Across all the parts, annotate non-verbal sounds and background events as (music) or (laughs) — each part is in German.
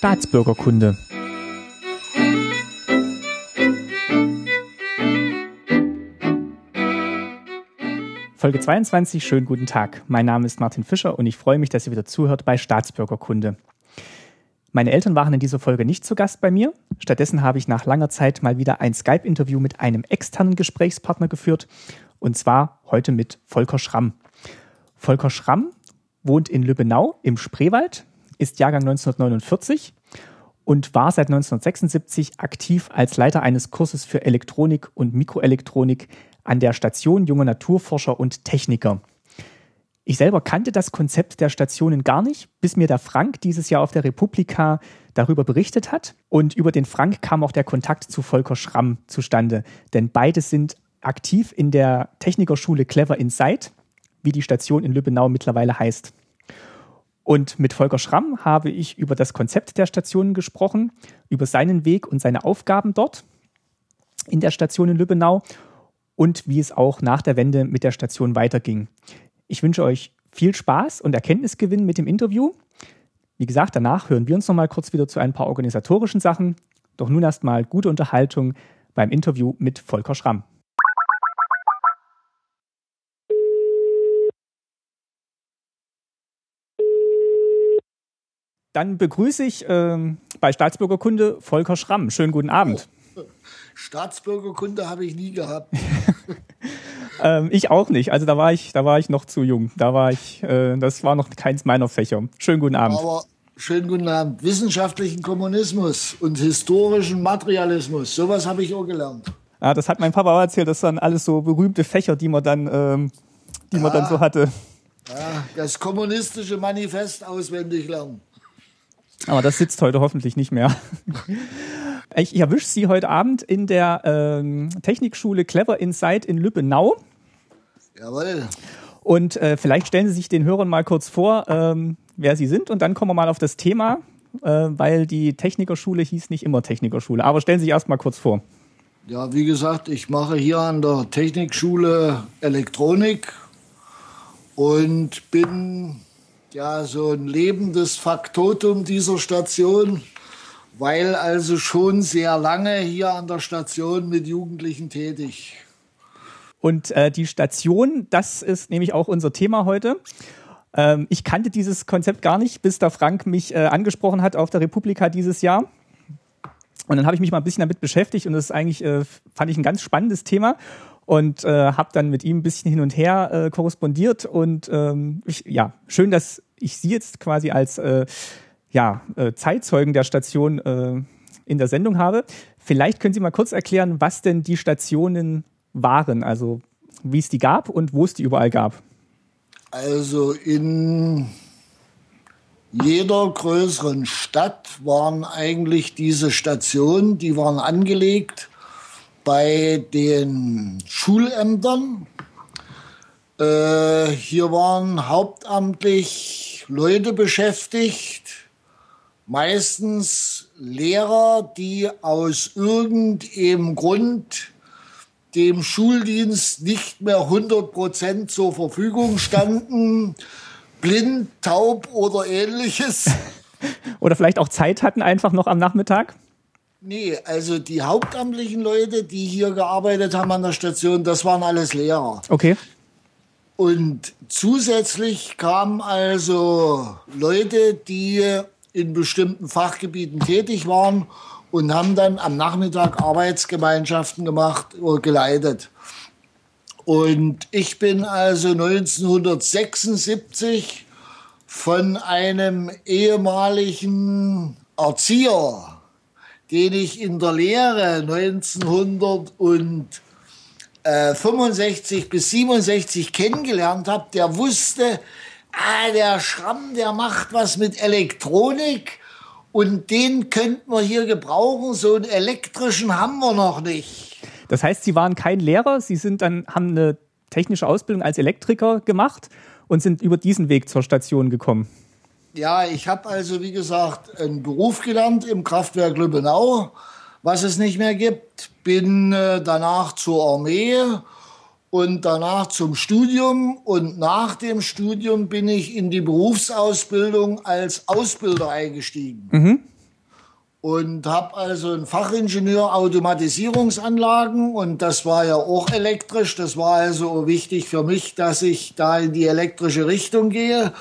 Staatsbürgerkunde. Folge 22, schönen guten Tag. Mein Name ist Martin Fischer und ich freue mich, dass ihr wieder zuhört bei Staatsbürgerkunde. Meine Eltern waren in dieser Folge nicht zu Gast bei mir. Stattdessen habe ich nach langer Zeit mal wieder ein Skype-Interview mit einem externen Gesprächspartner geführt. Und zwar heute mit Volker Schramm. Volker Schramm wohnt in Lübbenau im Spreewald, ist Jahrgang 1949 und war seit 1976 aktiv als Leiter eines Kurses für Elektronik und Mikroelektronik an der Station Junger Naturforscher und Techniker. Ich selber kannte das Konzept der Stationen gar nicht, bis mir der Frank dieses Jahr auf der Republika darüber berichtet hat. Und über den Frank kam auch der Kontakt zu Volker Schramm zustande. Denn beide sind aktiv in der Technikerschule Clever Insight, wie die Station in Lübbenau mittlerweile heißt. Und mit Volker Schramm habe ich über das Konzept der Stationen gesprochen, über seinen Weg und seine Aufgaben dort in der Station in Lübbenau und wie es auch nach der Wende mit der Station weiterging. Ich wünsche euch viel Spaß und Erkenntnisgewinn mit dem Interview. Wie gesagt, danach hören wir uns noch mal kurz wieder zu ein paar organisatorischen Sachen. Doch nun erstmal gute Unterhaltung beim Interview mit Volker Schramm. Dann begrüße ich äh, bei Staatsbürgerkunde Volker Schramm. Schönen guten Abend. Oh. Staatsbürgerkunde habe ich nie gehabt. (laughs) Ähm, ich auch nicht. Also da war ich, da war ich noch zu jung. Da war ich, äh, das war noch keins meiner Fächer. Schönen guten Abend. Aber schönen guten Abend. Wissenschaftlichen Kommunismus und historischen Materialismus, sowas habe ich auch gelernt. Ja, das hat mein Papa auch erzählt. Das waren alles so berühmte Fächer, die man dann, ähm, die ja. man dann so hatte. Ja, das kommunistische Manifest auswendig lernen. Aber das sitzt heute hoffentlich nicht mehr. (laughs) Ich erwische Sie heute Abend in der ähm, Technikschule Clever Insight in Lübbenau. Jawohl. Und äh, vielleicht stellen Sie sich den Hörern mal kurz vor, ähm, wer Sie sind, und dann kommen wir mal auf das Thema, äh, weil die Technikerschule hieß nicht immer Technikerschule. Aber stellen Sie sich erst mal kurz vor. Ja, wie gesagt, ich mache hier an der Technikschule Elektronik und bin ja so ein lebendes Faktotum dieser Station, weil also schon sehr lange hier an der Station mit Jugendlichen tätig. Und äh, die Station, das ist nämlich auch unser Thema heute. Ähm, ich kannte dieses Konzept gar nicht, bis der Frank mich äh, angesprochen hat auf der Republika dieses Jahr. Und dann habe ich mich mal ein bisschen damit beschäftigt und das ist eigentlich, äh, fand ich ein ganz spannendes Thema und äh, habe dann mit ihm ein bisschen hin und her äh, korrespondiert und ähm, ich, ja, schön, dass ich Sie jetzt quasi als äh, ja, äh, Zeitzeugen der Station äh, in der Sendung habe. Vielleicht können Sie mal kurz erklären, was denn die Stationen waren, also wie es die gab und wo es die überall gab. Also in jeder größeren Stadt waren eigentlich diese Stationen, die waren angelegt bei den Schulämtern. Äh, hier waren hauptamtlich Leute beschäftigt, meistens Lehrer, die aus irgendeinem Grund dem Schuldienst nicht mehr 100 Prozent zur Verfügung standen, (laughs) blind, taub oder ähnliches. (laughs) Oder vielleicht auch Zeit hatten einfach noch am Nachmittag? Nee, also die hauptamtlichen Leute, die hier gearbeitet haben an der Station, das waren alles Lehrer. Okay. Und zusätzlich kamen also Leute, die in bestimmten Fachgebieten tätig waren und haben dann am Nachmittag Arbeitsgemeinschaften gemacht oder geleitet. Und ich bin also 1976 von einem ehemaligen Erzieher, den ich in der Lehre 1965 bis 67 kennengelernt habe, der wusste, ah, der Schramm, der macht was mit Elektronik und den könnten wir hier gebrauchen. So einen elektrischen haben wir noch nicht. Das heißt, Sie waren kein Lehrer, Sie sind dann, haben eine technische Ausbildung als Elektriker gemacht und sind über diesen Weg zur Station gekommen. Ja, ich habe also, wie gesagt, einen Beruf gelernt im Kraftwerk Lübbenau, was es nicht mehr gibt. Bin äh, danach zur Armee und danach zum Studium. Und nach dem Studium bin ich in die Berufsausbildung als Ausbilder eingestiegen. Mhm. und habe also einen Fachingenieur Automatisierungsanlagen und das war ja auch elektrisch. Das war also wichtig für mich, dass ich da in die elektrische Richtung gehe.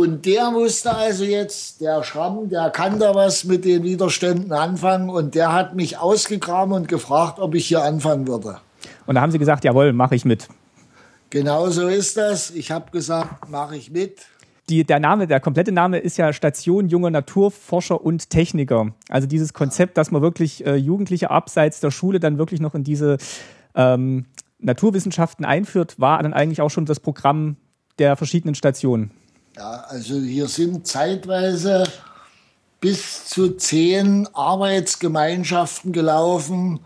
Und der wusste also jetzt, der Schramm, der kann da was mit den Widerständen anfangen und der hat mich ausgegraben und gefragt, ob ich hier anfangen würde. Und da haben Sie gesagt, jawohl, mache ich mit. Genau so ist das. Ich habe gesagt, mache ich mit die, der Name, der komplette Name ist ja Station junger Naturforscher und Techniker. Also dieses Konzept, dass man wirklich äh, Jugendliche abseits der Schule dann wirklich noch in diese ähm, Naturwissenschaften einführt, war dann eigentlich auch schon das Programm der verschiedenen Stationen. Ja, also hier sind zeitweise bis zu zehn Arbeitsgemeinschaften gelaufen.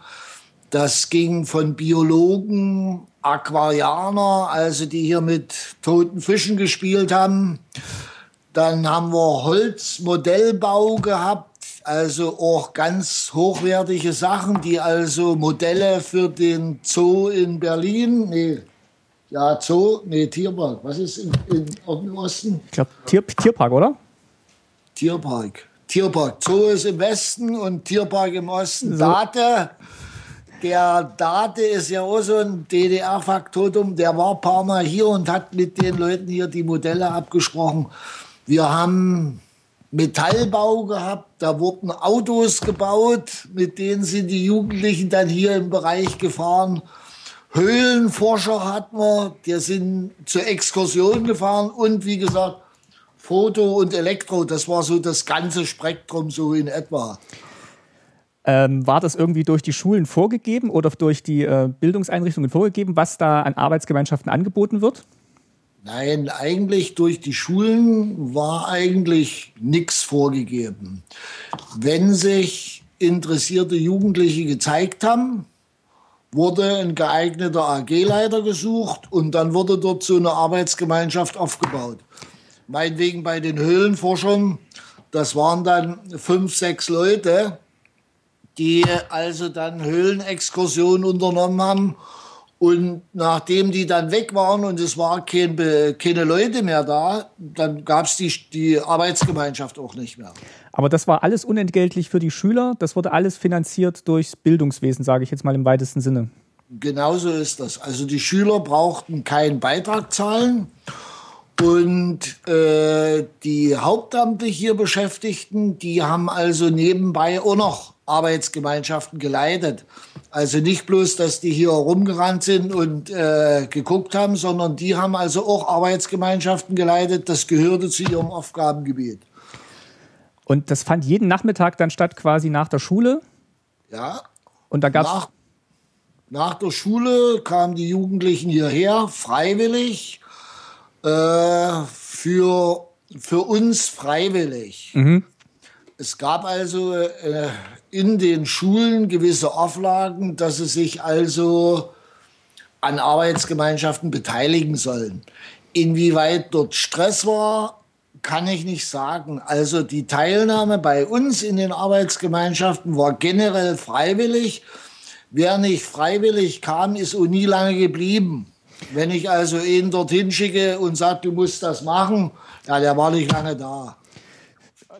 Das ging von Biologen, Aquarianer, also die hier mit toten Fischen gespielt haben. Dann haben wir Holzmodellbau gehabt, also auch ganz hochwertige Sachen, die also Modelle für den Zoo in Berlin, nee, ja, Zoo, nee, Tierpark, was ist in, in, im Osten? Ich glaube, Tier, Tierpark, oder? Tierpark. Tierpark. Zoo ist im Westen und Tierpark im Osten. So. Date der Date ist ja auch so ein DDR-Faktotum. Der war ein paar Mal hier und hat mit den Leuten hier die Modelle abgesprochen. Wir haben Metallbau gehabt, da wurden Autos gebaut, mit denen sind die Jugendlichen dann hier im Bereich gefahren. Höhlenforscher hatten wir, die sind zur Exkursion gefahren und wie gesagt, Foto und Elektro, das war so das ganze Spektrum so in etwa. Ähm, war das irgendwie durch die Schulen vorgegeben oder durch die äh, Bildungseinrichtungen vorgegeben, was da an Arbeitsgemeinschaften angeboten wird? Nein, eigentlich durch die Schulen war eigentlich nichts vorgegeben. Wenn sich interessierte Jugendliche gezeigt haben, wurde ein geeigneter AG-Leiter gesucht und dann wurde dort so eine Arbeitsgemeinschaft aufgebaut. Meinetwegen bei den Höhlenforschern, das waren dann fünf, sechs Leute, die also dann Höhlenexkursionen unternommen haben. Und nachdem die dann weg waren und es waren kein, keine Leute mehr da, dann gab es die, die Arbeitsgemeinschaft auch nicht mehr. Aber das war alles unentgeltlich für die Schüler. Das wurde alles finanziert durchs Bildungswesen, sage ich jetzt mal im weitesten Sinne. Genauso ist das. Also die Schüler brauchten keinen Beitrag zahlen. Und äh, die hauptamtlich hier Beschäftigten, die haben also nebenbei auch noch Arbeitsgemeinschaften geleitet. Also nicht bloß, dass die hier rumgerannt sind und äh, geguckt haben, sondern die haben also auch Arbeitsgemeinschaften geleitet. Das gehörte zu ihrem Aufgabengebiet. Und das fand jeden Nachmittag dann statt, quasi nach der Schule? Ja. Und da gab nach, nach der Schule kamen die Jugendlichen hierher, freiwillig, äh, für, für uns freiwillig. Mhm. Es gab also äh, in den Schulen gewisse Auflagen, dass sie sich also an Arbeitsgemeinschaften beteiligen sollen. Inwieweit dort Stress war, kann ich nicht sagen. Also die Teilnahme bei uns in den Arbeitsgemeinschaften war generell freiwillig. Wer nicht freiwillig kam, ist auch nie lange geblieben. Wenn ich also ihn dorthin schicke und sage, du musst das machen, ja, der war nicht lange da.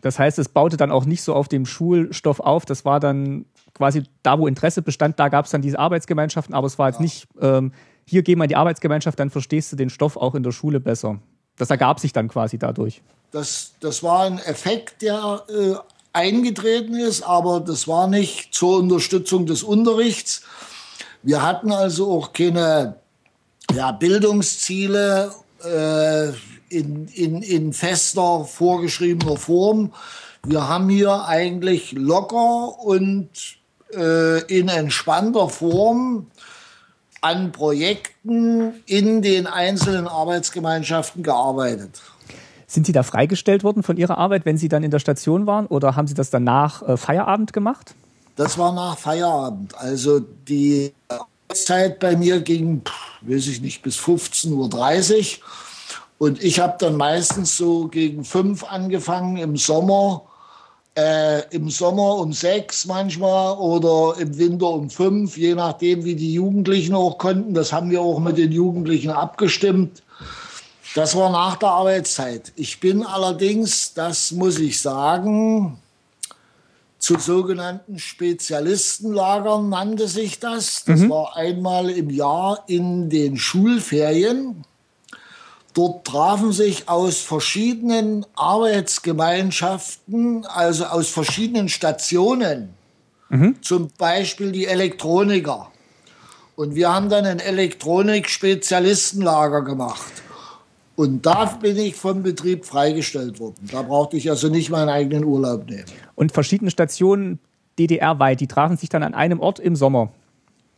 Das heißt, es baute dann auch nicht so auf dem Schulstoff auf. Das war dann quasi da, wo Interesse bestand, da gab es dann diese Arbeitsgemeinschaften, aber es war jetzt ja. nicht, ähm, hier geh mal in die Arbeitsgemeinschaft, dann verstehst du den Stoff auch in der Schule besser. Das ergab sich dann quasi dadurch. Das, das war ein Effekt, der äh, eingetreten ist, aber das war nicht zur Unterstützung des Unterrichts. Wir hatten also auch keine ja, Bildungsziele. Äh, in, in, in fester, vorgeschriebener Form. Wir haben hier eigentlich locker und äh, in entspannter Form an Projekten in den einzelnen Arbeitsgemeinschaften gearbeitet. Sind Sie da freigestellt worden von Ihrer Arbeit, wenn Sie dann in der Station waren, oder haben Sie das dann nach äh, Feierabend gemacht? Das war nach Feierabend. Also die Arbeitszeit bei mir ging, weiß ich nicht, bis 15.30 Uhr. Und ich habe dann meistens so gegen fünf angefangen im Sommer. Äh, Im Sommer um sechs manchmal oder im Winter um fünf, je nachdem, wie die Jugendlichen auch konnten. Das haben wir auch mit den Jugendlichen abgestimmt. Das war nach der Arbeitszeit. Ich bin allerdings, das muss ich sagen, zu sogenannten Spezialistenlagern, nannte sich das. Das mhm. war einmal im Jahr in den Schulferien. Dort trafen sich aus verschiedenen Arbeitsgemeinschaften, also aus verschiedenen Stationen, mhm. zum Beispiel die Elektroniker. Und wir haben dann ein Elektronik-Spezialistenlager gemacht. Und da bin ich vom Betrieb freigestellt worden. Da brauchte ich also nicht meinen eigenen Urlaub nehmen. Und verschiedene Stationen DDR-weit, die trafen sich dann an einem Ort im Sommer?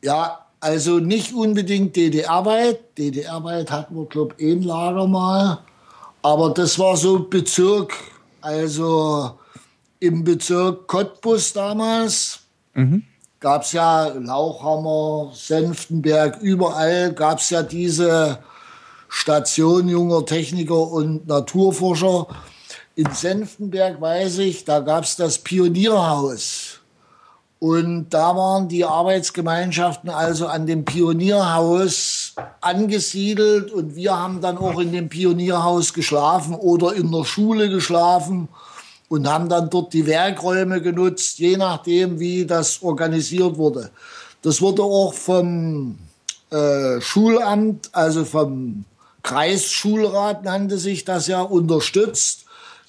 Ja, also nicht unbedingt DDR-weit. DDR-weit hatten wir, glaube ich, ein Lager mal. Aber das war so Bezirk, also im Bezirk Cottbus damals. Mhm. Gab es ja Lauchhammer, Senftenberg, überall gab es ja diese Station junger Techniker und Naturforscher. In Senftenberg weiß ich, da gab es das Pionierhaus. Und da waren die Arbeitsgemeinschaften also an dem Pionierhaus angesiedelt und wir haben dann auch in dem Pionierhaus geschlafen oder in der Schule geschlafen und haben dann dort die Werkräume genutzt, je nachdem, wie das organisiert wurde. Das wurde auch vom äh, Schulamt, also vom Kreisschulrat nannte sich das ja, unterstützt,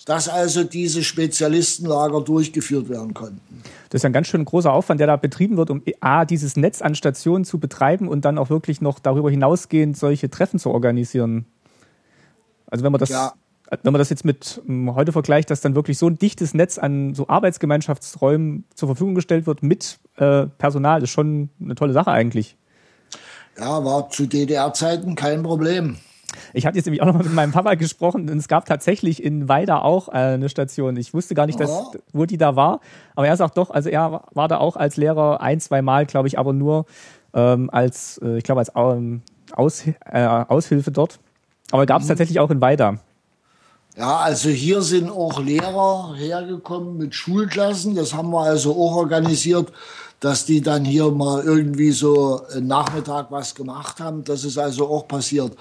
dass also diese Spezialistenlager durchgeführt werden konnten. Das ist ein ganz schön großer Aufwand, der da betrieben wird, um A, dieses Netz an Stationen zu betreiben und dann auch wirklich noch darüber hinausgehend solche Treffen zu organisieren. Also wenn man das, ja. wenn man das jetzt mit um, heute vergleicht, dass dann wirklich so ein dichtes Netz an so Arbeitsgemeinschaftsräumen zur Verfügung gestellt wird mit äh, Personal, das ist schon eine tolle Sache eigentlich. Ja, war zu DDR-Zeiten kein Problem. Ich hatte jetzt nämlich auch noch mal mit meinem Papa gesprochen und es gab tatsächlich in Weida auch äh, eine Station. Ich wusste gar nicht, dass, oh. wo die da war. Aber er sagt doch, also er war da auch als Lehrer ein, zwei Mal, glaube ich, aber nur ähm, als, äh, ich glaube, als ähm, Aus, äh, Aushilfe dort. Aber gab es mhm. tatsächlich auch in Weida. Ja, also hier sind auch Lehrer hergekommen mit Schulklassen. Das haben wir also auch organisiert, dass die dann hier mal irgendwie so Nachmittag was gemacht haben. Das ist also auch passiert.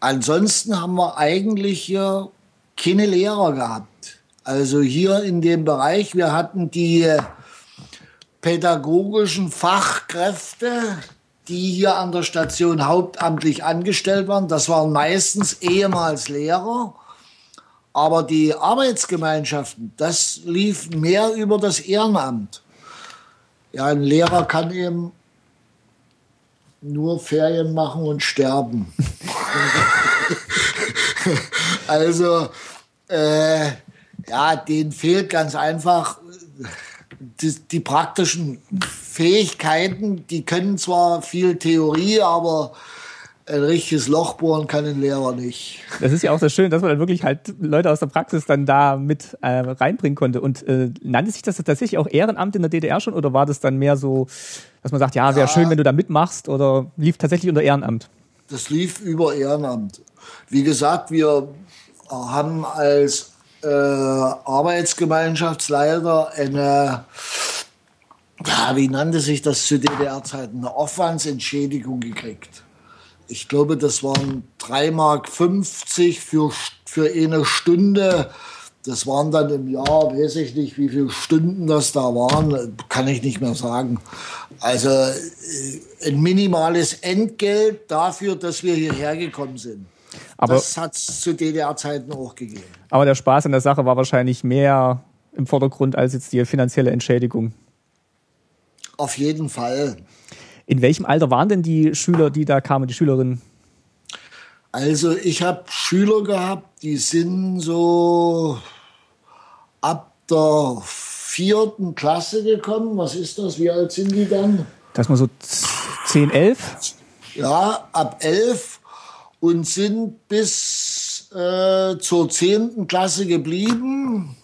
Ansonsten haben wir eigentlich hier keine Lehrer gehabt. Also hier in dem Bereich, wir hatten die pädagogischen Fachkräfte, die hier an der Station hauptamtlich angestellt waren. Das waren meistens ehemals Lehrer. Aber die Arbeitsgemeinschaften, das lief mehr über das Ehrenamt. Ja, ein Lehrer kann eben nur Ferien machen und sterben. (laughs) also, äh, ja, denen fehlt ganz einfach die, die, praktischen Fähigkeiten. Die können zwar viel Theorie, aber ein richtiges Loch bohren kann ein Lehrer nicht. Das ist ja auch so schön, dass man dann wirklich halt Leute aus der Praxis dann da mit äh, reinbringen konnte. Und äh, nannte sich das tatsächlich auch Ehrenamt in der DDR schon oder war das dann mehr so, dass man sagt, ja, wäre ja, schön, wenn du da mitmachst oder lief tatsächlich unter Ehrenamt? Das lief über Ehrenamt. Wie gesagt, wir haben als äh, Arbeitsgemeinschaftsleiter eine, ja, wie nannte sich das zu DDR-Zeiten, eine Aufwandsentschädigung gekriegt ich glaube, das waren 3,50 Mark für, für eine Stunde. Das waren dann im Jahr, weiß ich nicht, wie viele Stunden das da waren, kann ich nicht mehr sagen. Also äh, ein minimales Entgelt dafür, dass wir hierher gekommen sind. Aber, das hat es zu DDR-Zeiten auch gegeben. Aber der Spaß an der Sache war wahrscheinlich mehr im Vordergrund als jetzt die finanzielle Entschädigung. Auf jeden Fall. In welchem Alter waren denn die Schüler, die da kamen, die Schülerinnen? Also ich habe Schüler gehabt, die sind so ab der vierten Klasse gekommen. Was ist das? Wie alt sind die dann? Das ist mal so 10, 11? Ja, ab 11 und sind bis äh, zur zehnten Klasse geblieben.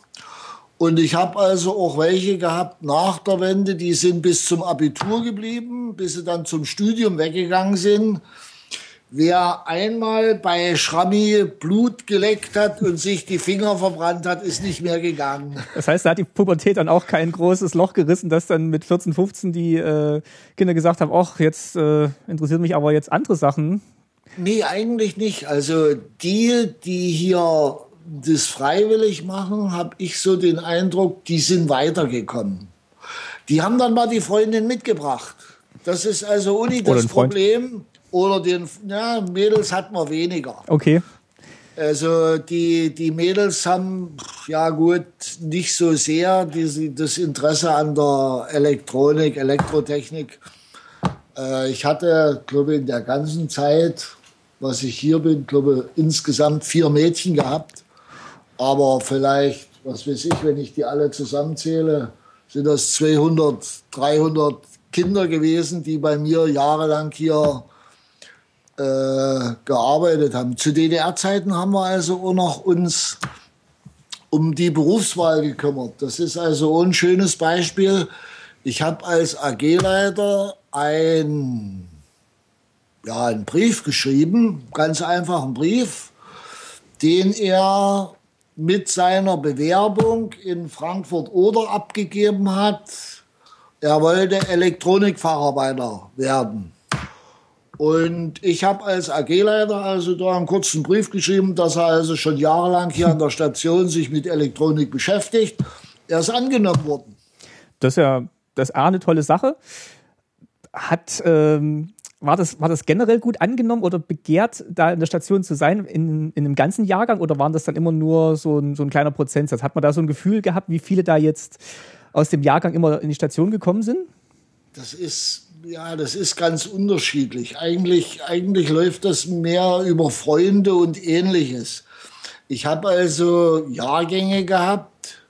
Und ich habe also auch welche gehabt nach der Wende, die sind bis zum Abitur geblieben, bis sie dann zum Studium weggegangen sind. Wer einmal bei Schrammi Blut geleckt hat und sich die Finger verbrannt hat, ist nicht mehr gegangen. Das heißt, da hat die Pubertät dann auch kein großes Loch gerissen, dass dann mit 14, 15 die äh, Kinder gesagt haben, ach, jetzt äh, interessiert mich aber jetzt andere Sachen. Nee, eigentlich nicht. Also die, die hier das freiwillig machen, habe ich so den Eindruck, die sind weitergekommen. Die haben dann mal die Freundin mitgebracht. Das ist also Uni das Problem. Oder den ja, Mädels hat man weniger. Okay. Also die, die Mädels haben, ja gut, nicht so sehr die, das Interesse an der Elektronik, Elektrotechnik. Äh, ich hatte, glaube ich, in der ganzen Zeit, was ich hier bin, glaube ich, insgesamt vier Mädchen gehabt. Aber vielleicht, was weiß ich, wenn ich die alle zusammenzähle, sind das 200, 300 Kinder gewesen, die bei mir jahrelang hier äh, gearbeitet haben. Zu DDR-Zeiten haben wir also auch noch uns um die Berufswahl gekümmert. Das ist also ein schönes Beispiel. Ich habe als AG-Leiter ein, ja, einen Brief geschrieben, ganz einfach einen Brief, den er mit seiner Bewerbung in Frankfurt oder abgegeben hat. Er wollte Elektronikfacharbeiter werden. Und ich habe als AG-Leiter also da einen kurzen Brief geschrieben, dass er also schon jahrelang hier an der Station sich mit Elektronik beschäftigt. Er ist angenommen worden. Das ist ja das ist eine tolle Sache. Hat, ähm, war, das, war das generell gut angenommen oder begehrt, da in der Station zu sein, in, in einem ganzen Jahrgang oder waren das dann immer nur so ein, so ein kleiner Prozentsatz? Hat man da so ein Gefühl gehabt, wie viele da jetzt aus dem Jahrgang immer in die Station gekommen sind? Das ist ja, das ist ganz unterschiedlich. Eigentlich, eigentlich läuft das mehr über Freunde und ähnliches. Ich habe also Jahrgänge gehabt,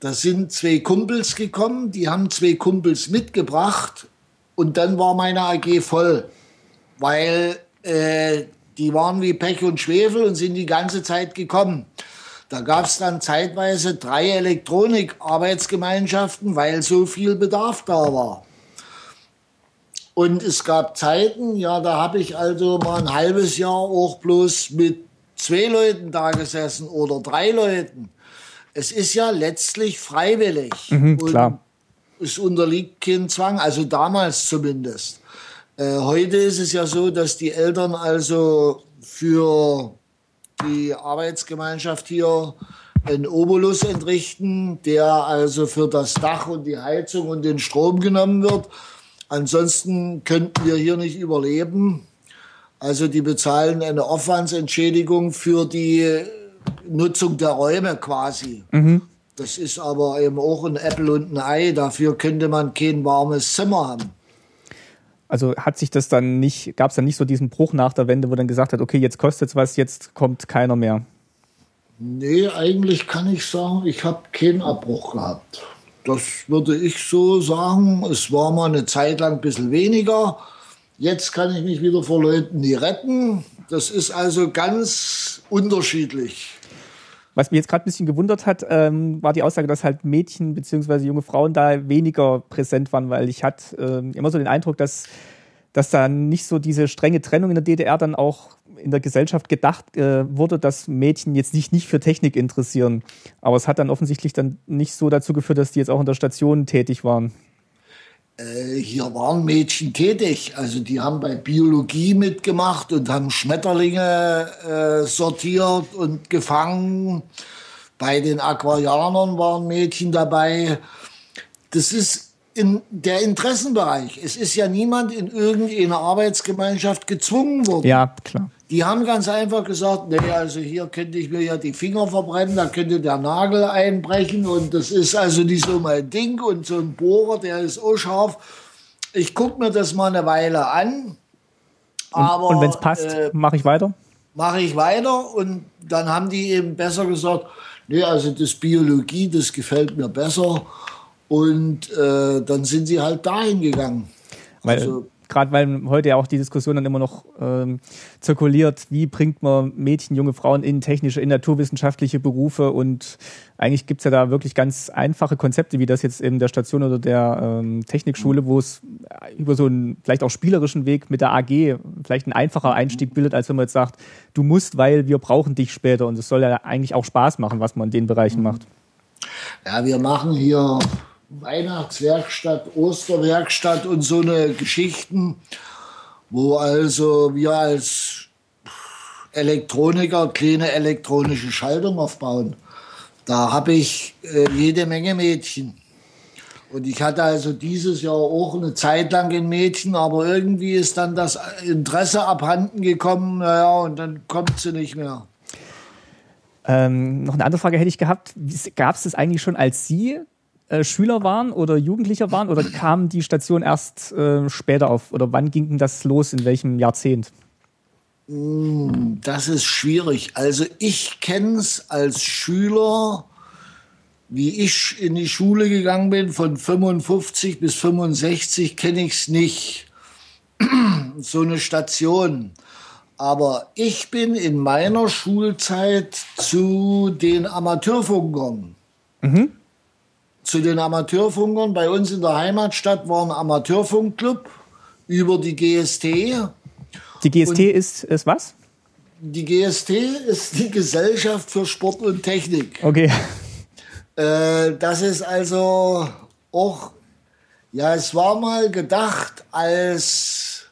da sind zwei Kumpels gekommen, die haben zwei Kumpels mitgebracht und dann war meine AG voll, weil äh, die waren wie Pech und Schwefel und sind die ganze Zeit gekommen. Da gab es dann zeitweise drei Elektronik-Arbeitsgemeinschaften, weil so viel Bedarf da war. Und es gab Zeiten, ja, da habe ich also mal ein halbes Jahr auch bloß mit zwei Leuten da gesessen oder drei Leuten. Es ist ja letztlich freiwillig. Mhm, klar. Es unterliegt kein Zwang, also damals zumindest. Äh, heute ist es ja so, dass die Eltern also für die Arbeitsgemeinschaft hier einen Obolus entrichten, der also für das Dach und die Heizung und den Strom genommen wird. Ansonsten könnten wir hier nicht überleben. Also die bezahlen eine Aufwandsentschädigung für die Nutzung der Räume quasi. Mhm. Das ist aber eben auch ein Apple und ein Ei. Dafür könnte man kein warmes Zimmer haben. Also hat sich das dann nicht, gab es dann nicht so diesen Bruch nach der Wende, wo dann gesagt hat, okay, jetzt kostet es was, jetzt kommt keiner mehr? Nee, eigentlich kann ich sagen, ich habe keinen Abbruch gehabt. Das würde ich so sagen. Es war mal eine Zeit lang ein bisschen weniger. Jetzt kann ich mich wieder vor Leuten nie retten. Das ist also ganz unterschiedlich. Was mich jetzt gerade ein bisschen gewundert hat, ähm, war die Aussage, dass halt Mädchen bzw. junge Frauen da weniger präsent waren, weil ich hatte äh, immer so den Eindruck, dass, dass da nicht so diese strenge Trennung in der DDR dann auch in der Gesellschaft gedacht äh, wurde, dass Mädchen jetzt nicht, nicht für Technik interessieren. Aber es hat dann offensichtlich dann nicht so dazu geführt, dass die jetzt auch in der Station tätig waren. Äh, hier waren Mädchen tätig. Also die haben bei Biologie mitgemacht und haben Schmetterlinge äh, sortiert und gefangen. Bei den Aquarianern waren Mädchen dabei. Das ist in der Interessenbereich. Es ist ja niemand in irgendeiner Arbeitsgemeinschaft gezwungen worden. Ja, klar. Die haben ganz einfach gesagt, nee, also hier könnte ich mir ja die Finger verbrennen, da könnte der Nagel einbrechen und das ist also nicht so mein Ding und so ein Bohrer, der ist auch scharf. Ich gucke mir das mal eine Weile an. Aber, und, und wenn es passt, äh, mache ich weiter? Mache ich weiter und dann haben die eben besser gesagt, nee, also das Biologie, das gefällt mir besser. Und äh, dann sind sie halt dahin gegangen. Weil, also, Gerade weil heute ja auch die Diskussion dann immer noch ähm, zirkuliert, wie bringt man Mädchen, junge Frauen in technische, in naturwissenschaftliche Berufe? Und eigentlich gibt es ja da wirklich ganz einfache Konzepte, wie das jetzt in der Station oder der ähm, Technikschule, wo es über so einen vielleicht auch spielerischen Weg mit der AG vielleicht ein einfacher Einstieg bildet, als wenn man jetzt sagt, du musst, weil wir brauchen dich später. Und es soll ja eigentlich auch Spaß machen, was man in den Bereichen macht. Ja, wir machen hier Weihnachtswerkstatt, Osterwerkstatt und so eine Geschichten, wo also wir als Elektroniker kleine elektronische Schaltung aufbauen. Da habe ich äh, jede Menge Mädchen. Und ich hatte also dieses Jahr auch eine Zeit lang ein Mädchen, aber irgendwie ist dann das Interesse abhanden gekommen, naja, und dann kommt sie nicht mehr. Ähm, noch eine andere Frage hätte ich gehabt. Gab es das eigentlich schon, als Sie äh, Schüler waren oder Jugendlicher waren oder kam die Station erst äh, später auf? Oder wann ging denn das los? In welchem Jahrzehnt? Hm, das ist schwierig. Also ich kenne es als Schüler, wie ich in die Schule gegangen bin, von 55 bis 65 kenne ich es nicht. (clears throat) so eine Station. Aber ich bin in meiner Schulzeit zu den Amateurfunkern. Mhm. Zu den Amateurfunkern. Bei uns in der Heimatstadt war ein Amateurfunkclub über die GST. Die GST ist, ist was? Die GST ist die Gesellschaft für Sport und Technik. Okay. Äh, das ist also auch, ja, es war mal gedacht als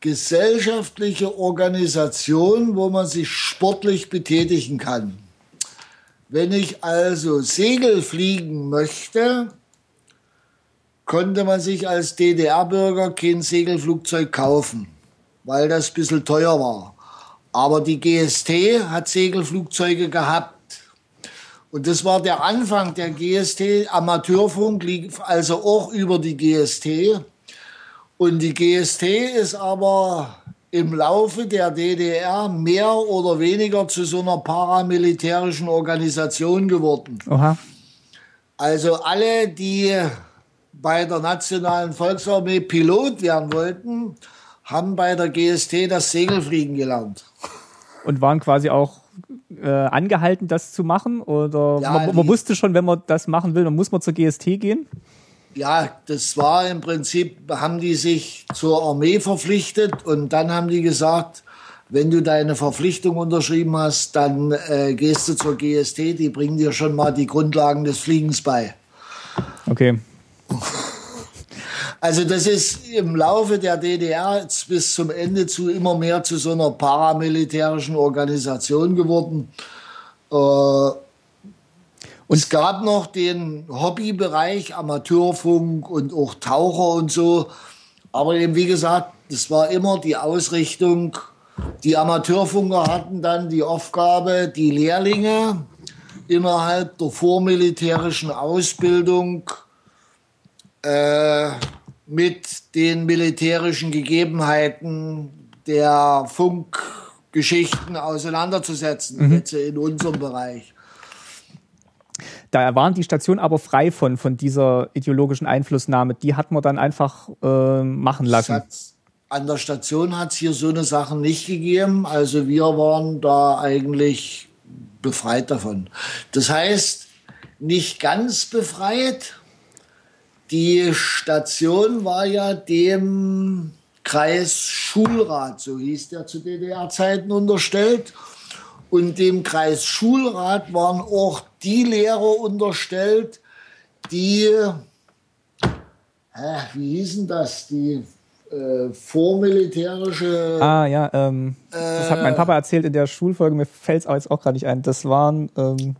gesellschaftliche Organisation, wo man sich sportlich betätigen kann. Wenn ich also Segel fliegen möchte, konnte man sich als DDR-Bürger kein Segelflugzeug kaufen weil das ein bisschen teuer war. Aber die GST hat Segelflugzeuge gehabt. Und das war der Anfang der GST. Amateurfunk lief also auch über die GST. Und die GST ist aber im Laufe der DDR mehr oder weniger zu so einer paramilitärischen Organisation geworden. Aha. Also alle, die bei der Nationalen Volksarmee Pilot werden wollten, haben bei der GST das Segelfliegen gelernt. Und waren quasi auch äh, angehalten, das zu machen? Oder ja, man, man wusste schon, wenn man das machen will, dann muss man zur GST gehen? Ja, das war im Prinzip, haben die sich zur Armee verpflichtet und dann haben die gesagt, wenn du deine Verpflichtung unterschrieben hast, dann äh, gehst du zur GST, die bringen dir schon mal die Grundlagen des Fliegens bei. Okay. (laughs) Also das ist im Laufe der DDR bis zum Ende zu immer mehr zu so einer paramilitärischen Organisation geworden. Äh, und es gab noch den Hobbybereich, Amateurfunk und auch Taucher und so. Aber eben, wie gesagt, das war immer die Ausrichtung. Die Amateurfunker hatten dann die Aufgabe, die Lehrlinge innerhalb der vormilitärischen Ausbildung äh, mit den militärischen Gegebenheiten der Funkgeschichten auseinanderzusetzen, mhm. jetzt in unserem Bereich. Da waren die Stationen aber frei von, von dieser ideologischen Einflussnahme. Die hat man dann einfach äh, machen lassen. an der Station hat es hier so eine Sachen nicht gegeben. Also wir waren da eigentlich befreit davon. Das heißt, nicht ganz befreit, die Station war ja dem Kreisschulrat, so hieß der zu DDR-Zeiten, unterstellt. Und dem Kreisschulrat waren auch die Lehrer unterstellt, die, äh, wie hießen das, die äh, vormilitärische. Ah, ja, ähm, äh, das hat mein Papa erzählt in der Schulfolge, mir fällt es aber jetzt auch gerade nicht ein. Das waren, ähm,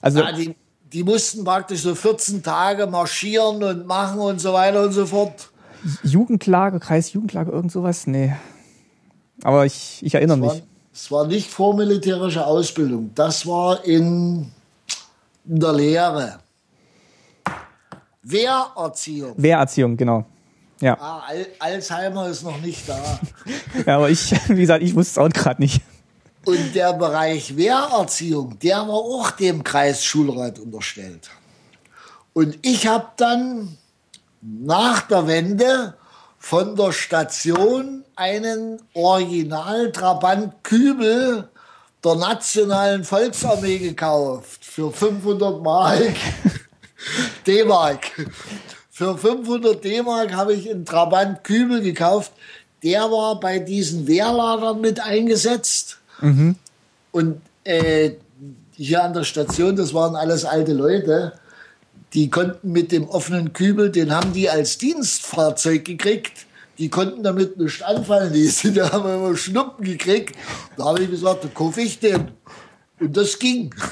also. Ah, die, die mussten praktisch so 14 Tage marschieren und machen und so weiter und so fort. Jugendlage, Kreisjugendlage, irgend sowas? Nee. Aber ich, ich erinnere es mich. es war nicht vormilitärische Ausbildung. Das war in der Lehre. Wehrerziehung. Wehrerziehung, genau. Ja. Ah, Al Alzheimer ist noch nicht da. (laughs) ja, aber ich, (laughs) wie gesagt, ich wusste es auch gerade nicht. Und der Bereich Wehrerziehung, der war auch dem Kreisschulrat unterstellt. Und ich habe dann nach der Wende von der Station einen Original-Trabant Kübel der Nationalen Volksarmee gekauft für 500 Mark (laughs) D-Mark. Für 500 D-Mark habe ich einen Trabant Kübel gekauft. Der war bei diesen Wehrlagern mit eingesetzt Mhm. Und äh, hier an der Station, das waren alles alte Leute, die konnten mit dem offenen Kübel, den haben die als Dienstfahrzeug gekriegt. Die konnten damit nicht anfallen. Die sind, da haben immer Schnuppen gekriegt. Da habe ich gesagt, da kaufe ich den. Und das ging. (laughs)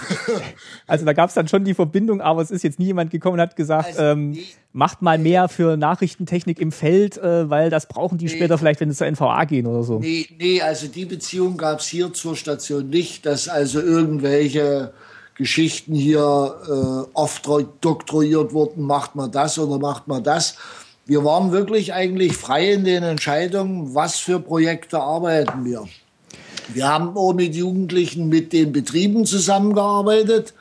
Also da gab es dann schon die Verbindung, aber es ist jetzt nie jemand gekommen und hat gesagt, also, ähm, nee, macht mal mehr für Nachrichtentechnik im Feld, äh, weil das brauchen die nee, später vielleicht, wenn sie zur NVA gehen oder so. Nee, nee also die Beziehung gab es hier zur Station nicht, dass also irgendwelche Geschichten hier äh, oft doktoriert wurden, macht man das oder macht man das. Wir waren wirklich eigentlich frei in den Entscheidungen, was für Projekte arbeiten wir. Wir haben auch mit Jugendlichen mit den Betrieben zusammengearbeitet,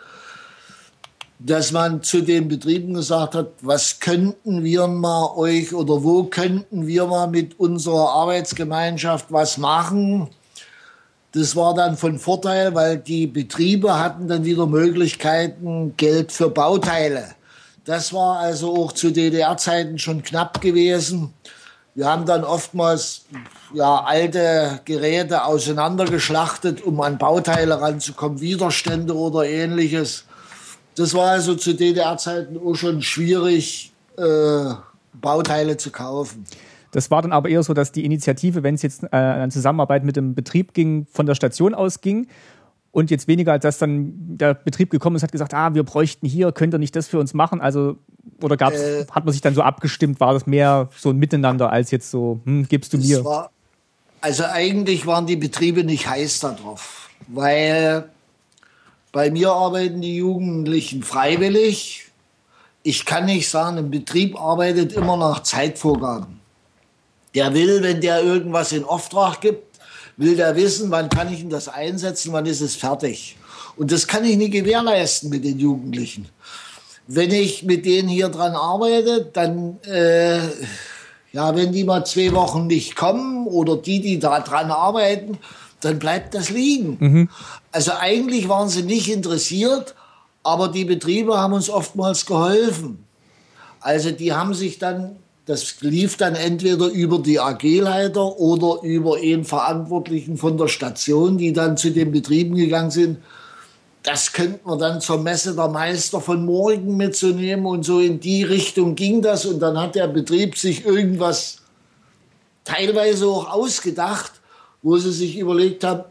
dass man zu den Betrieben gesagt hat, was könnten wir mal euch oder wo könnten wir mal mit unserer Arbeitsgemeinschaft was machen. Das war dann von Vorteil, weil die Betriebe hatten dann wieder Möglichkeiten, Geld für Bauteile. Das war also auch zu DDR-Zeiten schon knapp gewesen. Wir haben dann oftmals ja, alte Geräte auseinandergeschlachtet, um an Bauteile ranzukommen, Widerstände oder ähnliches. Das war also zu DDR-Zeiten auch schon schwierig, äh, Bauteile zu kaufen. Das war dann aber eher so, dass die Initiative, wenn es jetzt äh, an Zusammenarbeit mit dem Betrieb ging, von der Station ausging und jetzt weniger, als dass dann der Betrieb gekommen ist, hat gesagt, ah, wir bräuchten hier, könnt ihr nicht das für uns machen? Also, oder gab's, äh, hat man sich dann so abgestimmt, war das mehr so ein Miteinander als jetzt so, hm, gibst du mir? War, also eigentlich waren die Betriebe nicht heiß darauf, weil bei mir arbeiten die Jugendlichen freiwillig. Ich kann nicht sagen, ein Betrieb arbeitet immer nach Zeitvorgaben. Der will, wenn der irgendwas in Auftrag gibt, will der wissen, wann kann ich ihn das einsetzen, wann ist es fertig. Und das kann ich nie gewährleisten mit den Jugendlichen. Wenn ich mit denen hier dran arbeite, dann, äh, ja, wenn die mal zwei Wochen nicht kommen oder die, die da dran arbeiten, dann bleibt das liegen. Mhm. Also eigentlich waren sie nicht interessiert, aber die Betriebe haben uns oftmals geholfen. Also die haben sich dann das lief dann entweder über die AG-Leiter oder über einen Verantwortlichen von der Station, die dann zu den Betrieben gegangen sind. Das könnte man dann zur Messe der Meister von morgen mitzunehmen und so in die Richtung ging das. Und dann hat der Betrieb sich irgendwas teilweise auch ausgedacht, wo sie sich überlegt haben,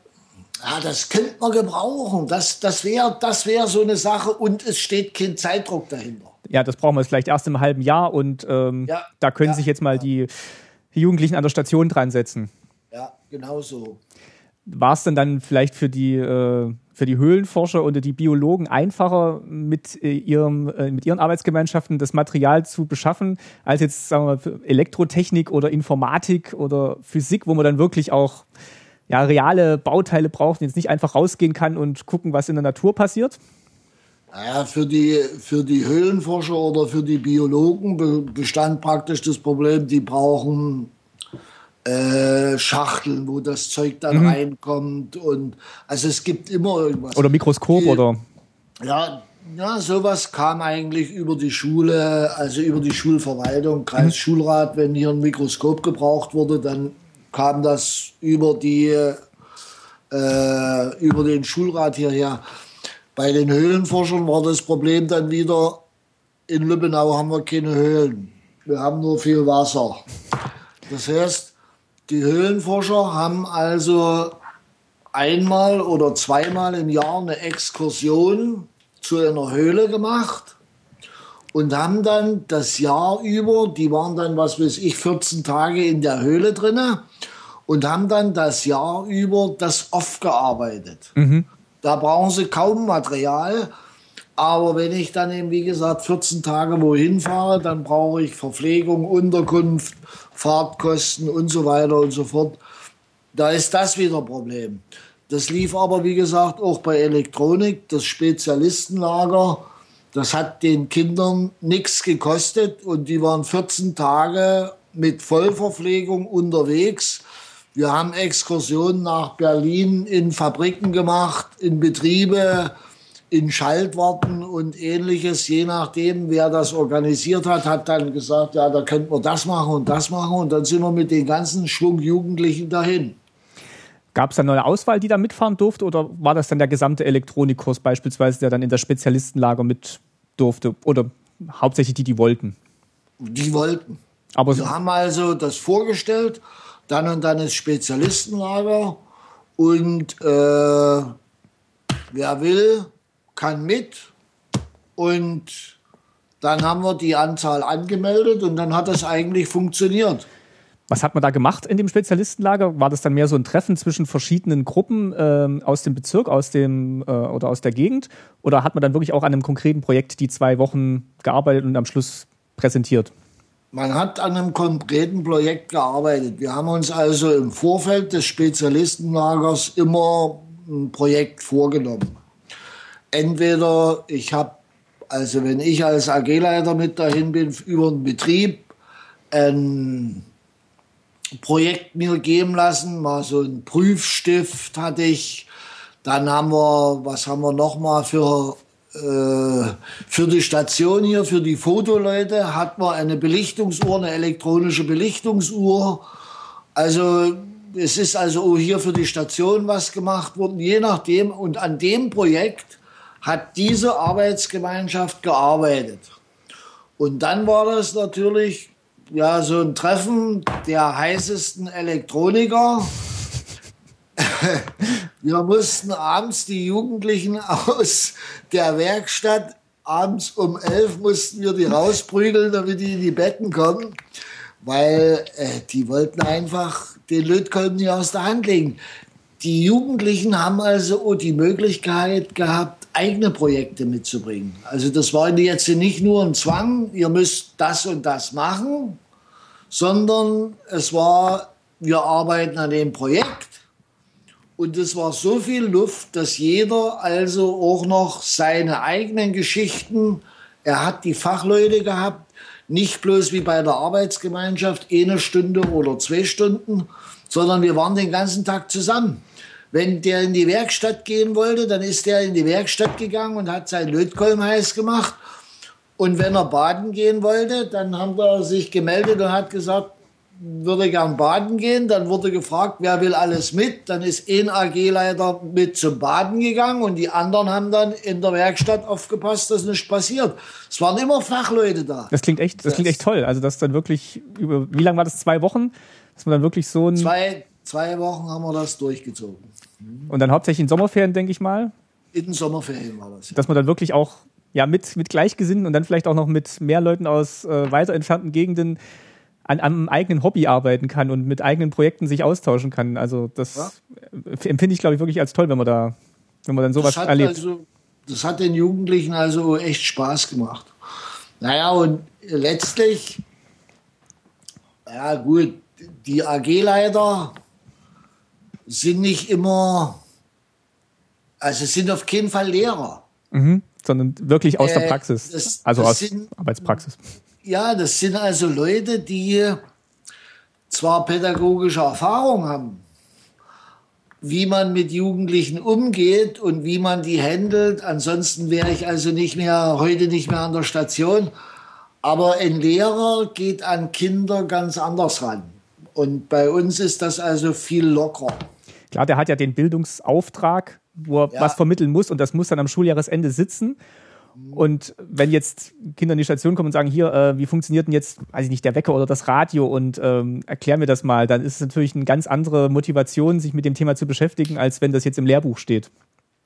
ja, das könnte man gebrauchen. Das, das wäre das wär so eine Sache und es steht kein Zeitdruck dahinter ja, das brauchen wir jetzt vielleicht erst im halben Jahr und ähm, ja, da können ja, sich jetzt mal ja. die, die Jugendlichen an der Station dran setzen. Ja, genau so. War es denn dann vielleicht für die, äh, für die Höhlenforscher oder die Biologen einfacher, mit, äh, ihrem, äh, mit ihren Arbeitsgemeinschaften das Material zu beschaffen, als jetzt sagen wir mal, Elektrotechnik oder Informatik oder Physik, wo man dann wirklich auch ja, reale Bauteile braucht und jetzt nicht einfach rausgehen kann und gucken, was in der Natur passiert? Naja, für die, für die Höhlenforscher oder für die Biologen bestand praktisch das Problem, die brauchen äh, Schachteln, wo das Zeug dann mhm. reinkommt. Und also es gibt immer irgendwas. Oder Mikroskop die, oder? Ja, ja, sowas kam eigentlich über die Schule, also über die Schulverwaltung, Kreisschulrat, mhm. wenn hier ein Mikroskop gebraucht wurde, dann kam das über die äh, über den Schulrat hierher. Bei den Höhlenforschern war das Problem dann wieder, in Lübbenau haben wir keine Höhlen. Wir haben nur viel Wasser. Das heißt, die Höhlenforscher haben also einmal oder zweimal im Jahr eine Exkursion zu einer Höhle gemacht und haben dann das Jahr über, die waren dann, was weiß ich, 14 Tage in der Höhle drinne und haben dann das Jahr über das aufgearbeitet. Mhm. Da brauchen sie kaum Material. Aber wenn ich dann eben, wie gesagt, 14 Tage wohin fahre, dann brauche ich Verpflegung, Unterkunft, Fahrtkosten und so weiter und so fort. Da ist das wieder ein Problem. Das lief aber, wie gesagt, auch bei Elektronik, das Spezialistenlager. Das hat den Kindern nichts gekostet und die waren 14 Tage mit Vollverpflegung unterwegs wir haben Exkursionen nach Berlin in Fabriken gemacht, in Betriebe, in Schaltwarten und ähnliches. Je nachdem, wer das organisiert hat, hat dann gesagt, ja, da könnten wir das machen und das machen. Und dann sind wir mit den ganzen Schwung Jugendlichen dahin. Gab es dann eine Auswahl, die da mitfahren durfte? Oder war das dann der gesamte Elektronikkurs beispielsweise, der dann in das Spezialistenlager mit durfte? Oder hauptsächlich die, die wollten? Die wollten. Aber wir haben also das vorgestellt, dann und dann ist Spezialistenlager und äh, wer will, kann mit und dann haben wir die Anzahl angemeldet und dann hat das eigentlich funktioniert. Was hat man da gemacht in dem Spezialistenlager? War das dann mehr so ein Treffen zwischen verschiedenen Gruppen äh, aus dem Bezirk, aus dem äh, oder aus der Gegend? Oder hat man dann wirklich auch an einem konkreten Projekt die zwei Wochen gearbeitet und am Schluss präsentiert? Man hat an einem konkreten Projekt gearbeitet. Wir haben uns also im Vorfeld des Spezialistenlagers immer ein Projekt vorgenommen. Entweder ich habe, also wenn ich als AG-Leiter mit dahin bin, über den Betrieb ein Projekt mir geben lassen, mal so ein Prüfstift hatte ich. Dann haben wir, was haben wir noch mal für äh, für die Station hier, für die Fotoleute, hat man eine Belichtungsuhr, eine elektronische Belichtungsuhr. Also es ist also hier für die Station was gemacht worden, je nachdem. Und an dem Projekt hat diese Arbeitsgemeinschaft gearbeitet. Und dann war das natürlich ja, so ein Treffen der heißesten Elektroniker. (laughs) Wir mussten abends die Jugendlichen aus der Werkstatt, abends um elf mussten wir die rausprügeln, damit die in die Betten kommen, weil äh, die wollten einfach den Lötkolben nicht aus der Hand legen. Die Jugendlichen haben also die Möglichkeit gehabt, eigene Projekte mitzubringen. Also das war jetzt nicht nur ein Zwang, ihr müsst das und das machen, sondern es war, wir arbeiten an dem Projekt und es war so viel Luft, dass jeder also auch noch seine eigenen Geschichten, er hat die Fachleute gehabt, nicht bloß wie bei der Arbeitsgemeinschaft eine Stunde oder zwei Stunden, sondern wir waren den ganzen Tag zusammen. Wenn der in die Werkstatt gehen wollte, dann ist der in die Werkstatt gegangen und hat sein Lötkolben heiß gemacht. Und wenn er baden gehen wollte, dann haben er sich gemeldet und hat gesagt, würde gern baden gehen. Dann wurde gefragt, wer will alles mit. Dann ist ein AG-Leiter mit zum Baden gegangen und die anderen haben dann in der Werkstatt aufgepasst, dass nichts passiert. Es waren immer Fachleute da. Das klingt echt, das, das klingt echt toll. Also das dann wirklich über, wie lange war das? Zwei Wochen? Dass man dann wirklich so ein. Zwei, zwei Wochen haben wir das durchgezogen. Und dann hauptsächlich in Sommerferien, denke ich mal. In den Sommerferien war das. Ja. Dass man dann wirklich auch ja, mit, mit Gleichgesinnten und dann vielleicht auch noch mit mehr Leuten aus äh, weiter entfernten Gegenden an einem eigenen Hobby arbeiten kann und mit eigenen Projekten sich austauschen kann. Also das ja. empfinde ich, glaube ich, wirklich als toll, wenn man da, wenn man dann sowas das erlebt. Also, das hat den Jugendlichen also echt Spaß gemacht. Naja, und letztlich, ja gut, die AG-Leiter sind nicht immer, also sind auf keinen Fall Lehrer. Mhm, sondern wirklich aus äh, der Praxis, das, also das aus sind, Arbeitspraxis. Ja, das sind also Leute, die zwar pädagogische Erfahrung haben, wie man mit Jugendlichen umgeht und wie man die handelt. Ansonsten wäre ich also nicht mehr, heute nicht mehr an der Station. Aber ein Lehrer geht an Kinder ganz anders ran. Und bei uns ist das also viel lockerer. Klar, der hat ja den Bildungsauftrag, wo er ja. was vermitteln muss und das muss dann am Schuljahresende sitzen. Und wenn jetzt Kinder in die Station kommen und sagen, hier, äh, wie funktioniert denn jetzt, weiß ich nicht, der Wecker oder das Radio und ähm, erklär mir das mal, dann ist es natürlich eine ganz andere Motivation, sich mit dem Thema zu beschäftigen, als wenn das jetzt im Lehrbuch steht.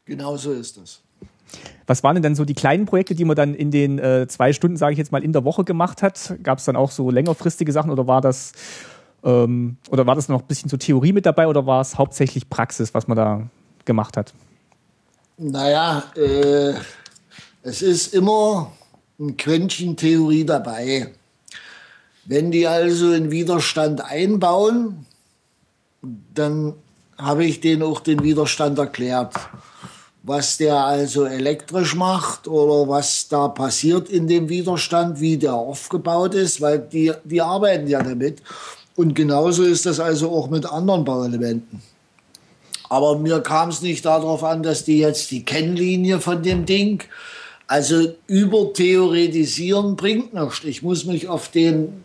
Genau so ist das. Was waren denn dann so die kleinen Projekte, die man dann in den äh, zwei Stunden, sage ich jetzt mal, in der Woche gemacht hat? Gab es dann auch so längerfristige Sachen oder war das ähm, oder war das noch ein bisschen so Theorie mit dabei oder war es hauptsächlich Praxis, was man da gemacht hat? Naja, äh, es ist immer ein Quäntchen Theorie dabei. Wenn die also einen Widerstand einbauen, dann habe ich denen auch den Widerstand erklärt. Was der also elektrisch macht oder was da passiert in dem Widerstand, wie der aufgebaut ist, weil die, die arbeiten ja damit. Und genauso ist das also auch mit anderen Bauelementen. Aber mir kam es nicht darauf an, dass die jetzt die Kennlinie von dem Ding, also übertheoretisieren bringt nichts. Ich muss mich auf den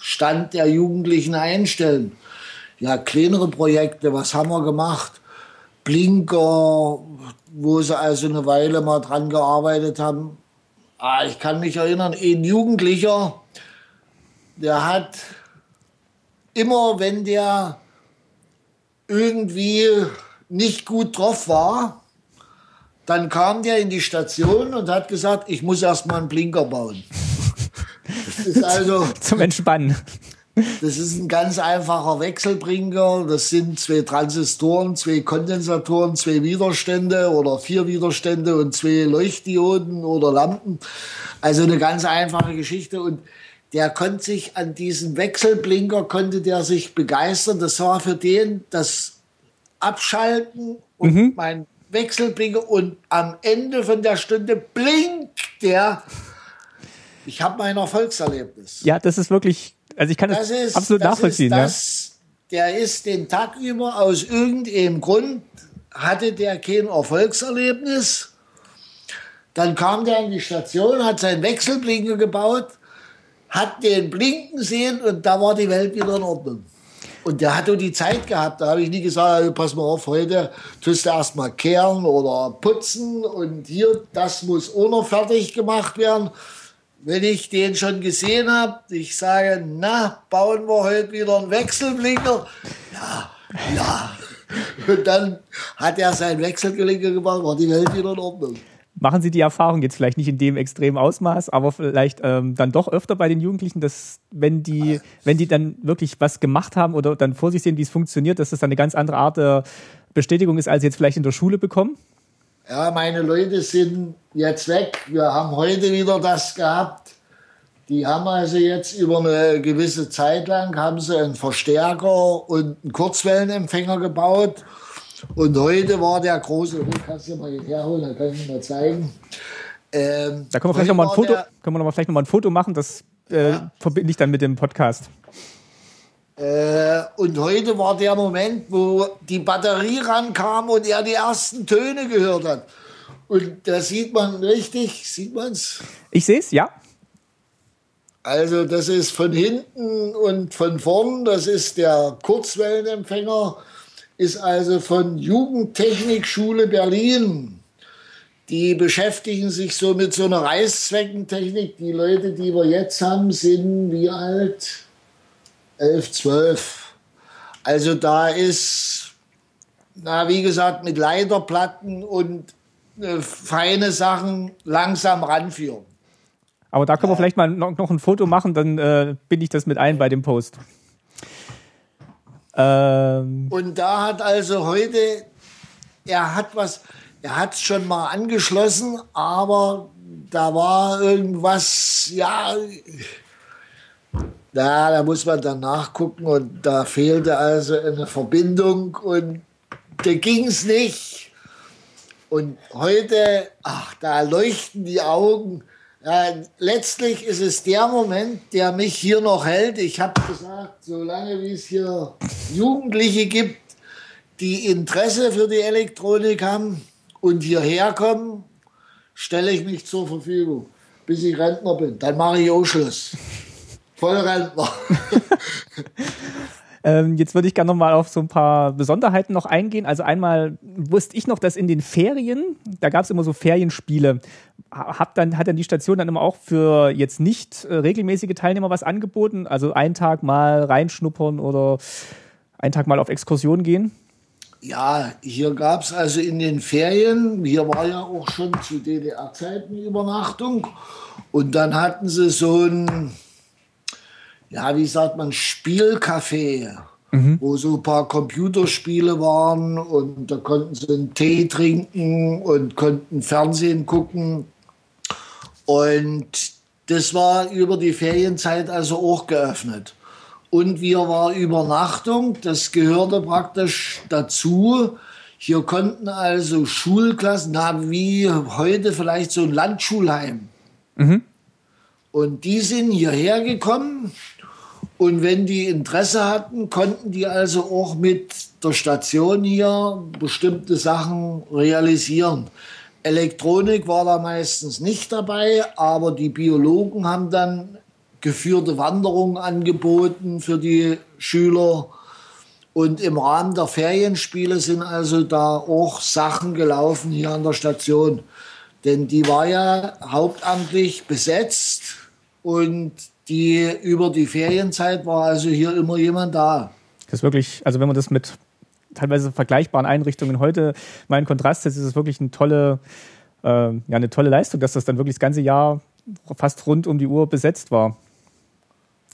Stand der Jugendlichen einstellen. Ja, kleinere Projekte, was haben wir gemacht? Blinker, wo sie also eine Weile mal dran gearbeitet haben. Ah, ich kann mich erinnern, ein Jugendlicher, der hat immer, wenn der irgendwie nicht gut drauf war, dann kam der in die Station und hat gesagt, ich muss erst mal einen Blinker bauen. Das ist (laughs) also zum Entspannen. Das ist ein ganz einfacher Wechselbringer. Das sind zwei Transistoren, zwei Kondensatoren, zwei Widerstände oder vier Widerstände und zwei Leuchtdioden oder Lampen. Also eine ganz einfache Geschichte. Und der konnte sich an diesem Wechselblinker konnte der sich begeistern. Das war für den das Abschalten und mhm. mein Wechselblinker und am Ende von der Stunde blinkt der. Ich habe mein Erfolgserlebnis. Ja, das ist wirklich also ich kann das, das ist, absolut das nachvollziehen. Das, ja. Der ist den Tag über aus irgendeinem Grund hatte der kein Erfolgserlebnis. Dann kam der an die Station, hat seinen Wechselblinker gebaut, hat den blinken sehen und da war die Welt wieder in Ordnung. Und der hat die Zeit gehabt. Da habe ich nie gesagt, pass mal auf, heute tust du erstmal kehren oder putzen und hier, das muss noch fertig gemacht werden wenn ich den schon gesehen habe, ich sage, na, bauen wir heute wieder einen Wechselblinker? Ja, ja. (laughs) Und dann hat er seinen Wechselblinker gemacht, war die Welt wieder in Ordnung. Machen Sie die Erfahrung jetzt vielleicht nicht in dem extremen Ausmaß, aber vielleicht ähm, dann doch öfter bei den Jugendlichen, dass wenn die, wenn die dann wirklich was gemacht haben oder dann vor sich sehen, wie es funktioniert, dass das dann eine ganz andere Art der Bestätigung ist, als sie jetzt vielleicht in der Schule bekommen? Ja, meine Leute sind jetzt weg. Wir haben heute wieder das gehabt. Die haben also jetzt über eine gewisse Zeit lang haben sie einen Verstärker und einen Kurzwellenempfänger gebaut. Und heute war der große, oh, kannst du mal herholen, dann kann ich mal zeigen. Ähm, da können wir vielleicht noch mal ein Foto, können wir noch mal vielleicht noch mal ein Foto machen, das äh, ja. verbinde ich dann mit dem Podcast. Äh, und heute war der Moment, wo die Batterie rankam und er die ersten Töne gehört hat. Und da sieht man richtig, sieht man es? Ich sehe es, ja. Also das ist von hinten und von vorn, das ist der Kurzwellenempfänger, ist also von Jugendtechnikschule Berlin. Die beschäftigen sich so mit so einer Reißzweckentechnik. Die Leute, die wir jetzt haben, sind wie alt? 11, 12. Also da ist, na, wie gesagt, mit Leiterplatten und äh, feine Sachen langsam ranführen. Aber da können wir vielleicht mal noch, noch ein Foto machen, dann äh, bin ich das mit ein bei dem Post. Ähm. Und da hat also heute, er hat was, er hat es schon mal angeschlossen, aber da war irgendwas, ja, ja, da muss man dann nachgucken und da fehlte also eine Verbindung und da ging es nicht. Und heute, ach, da leuchten die Augen. Ja, letztlich ist es der Moment, der mich hier noch hält. Ich habe gesagt, solange wie es hier Jugendliche gibt, die Interesse für die Elektronik haben und hierher kommen, stelle ich mich zur Verfügung, bis ich Rentner bin. Dann mache ich auch Schluss. Vollrentner. (laughs) ähm, jetzt würde ich gerne noch mal auf so ein paar Besonderheiten noch eingehen. Also einmal wusste ich noch, dass in den Ferien, da gab es immer so Ferienspiele. Hab dann, hat dann die Station dann immer auch für jetzt nicht äh, regelmäßige Teilnehmer was angeboten? Also einen Tag mal reinschnuppern oder einen Tag mal auf Exkursion gehen? Ja, hier gab es also in den Ferien, hier war ja auch schon zu DDR-Zeiten Übernachtung. Und dann hatten sie so ein ja, wie sagt man, Spielcafé, mhm. wo so ein paar Computerspiele waren und da konnten sie einen Tee trinken und konnten Fernsehen gucken. Und das war über die Ferienzeit also auch geöffnet. Und wir war Übernachtung, das gehörte praktisch dazu. Hier konnten also Schulklassen, na, wie heute vielleicht so ein Landschulheim. Mhm. Und die sind hierher gekommen und wenn die Interesse hatten, konnten die also auch mit der Station hier bestimmte Sachen realisieren. Elektronik war da meistens nicht dabei, aber die Biologen haben dann geführte Wanderungen angeboten für die Schüler. Und im Rahmen der Ferienspiele sind also da auch Sachen gelaufen hier an der Station. Denn die war ja hauptamtlich besetzt und die über die Ferienzeit war also hier immer jemand da. Das ist wirklich, also wenn man das mit teilweise vergleichbaren Einrichtungen heute mal in Kontrast setzt, ist es wirklich eine tolle, äh, ja, eine tolle Leistung, dass das dann wirklich das ganze Jahr fast rund um die Uhr besetzt war.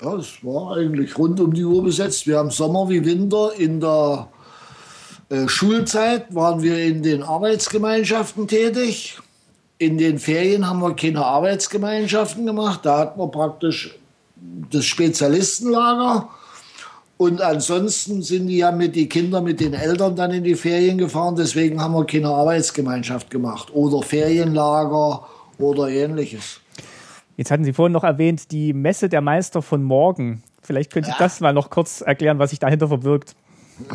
Ja, es war eigentlich rund um die Uhr besetzt. Wir haben Sommer wie Winter. In der äh, Schulzeit waren wir in den Arbeitsgemeinschaften tätig. In den Ferien haben wir keine Arbeitsgemeinschaften gemacht. Da hatten wir praktisch das Spezialistenlager. Und ansonsten sind die ja mit den Kindern, mit den Eltern dann in die Ferien gefahren. Deswegen haben wir keine Arbeitsgemeinschaft gemacht oder Ferienlager oder ähnliches. Jetzt hatten Sie vorhin noch erwähnt, die Messe der Meister von morgen. Vielleicht können Sie ja. das mal noch kurz erklären, was sich dahinter verbirgt. (laughs)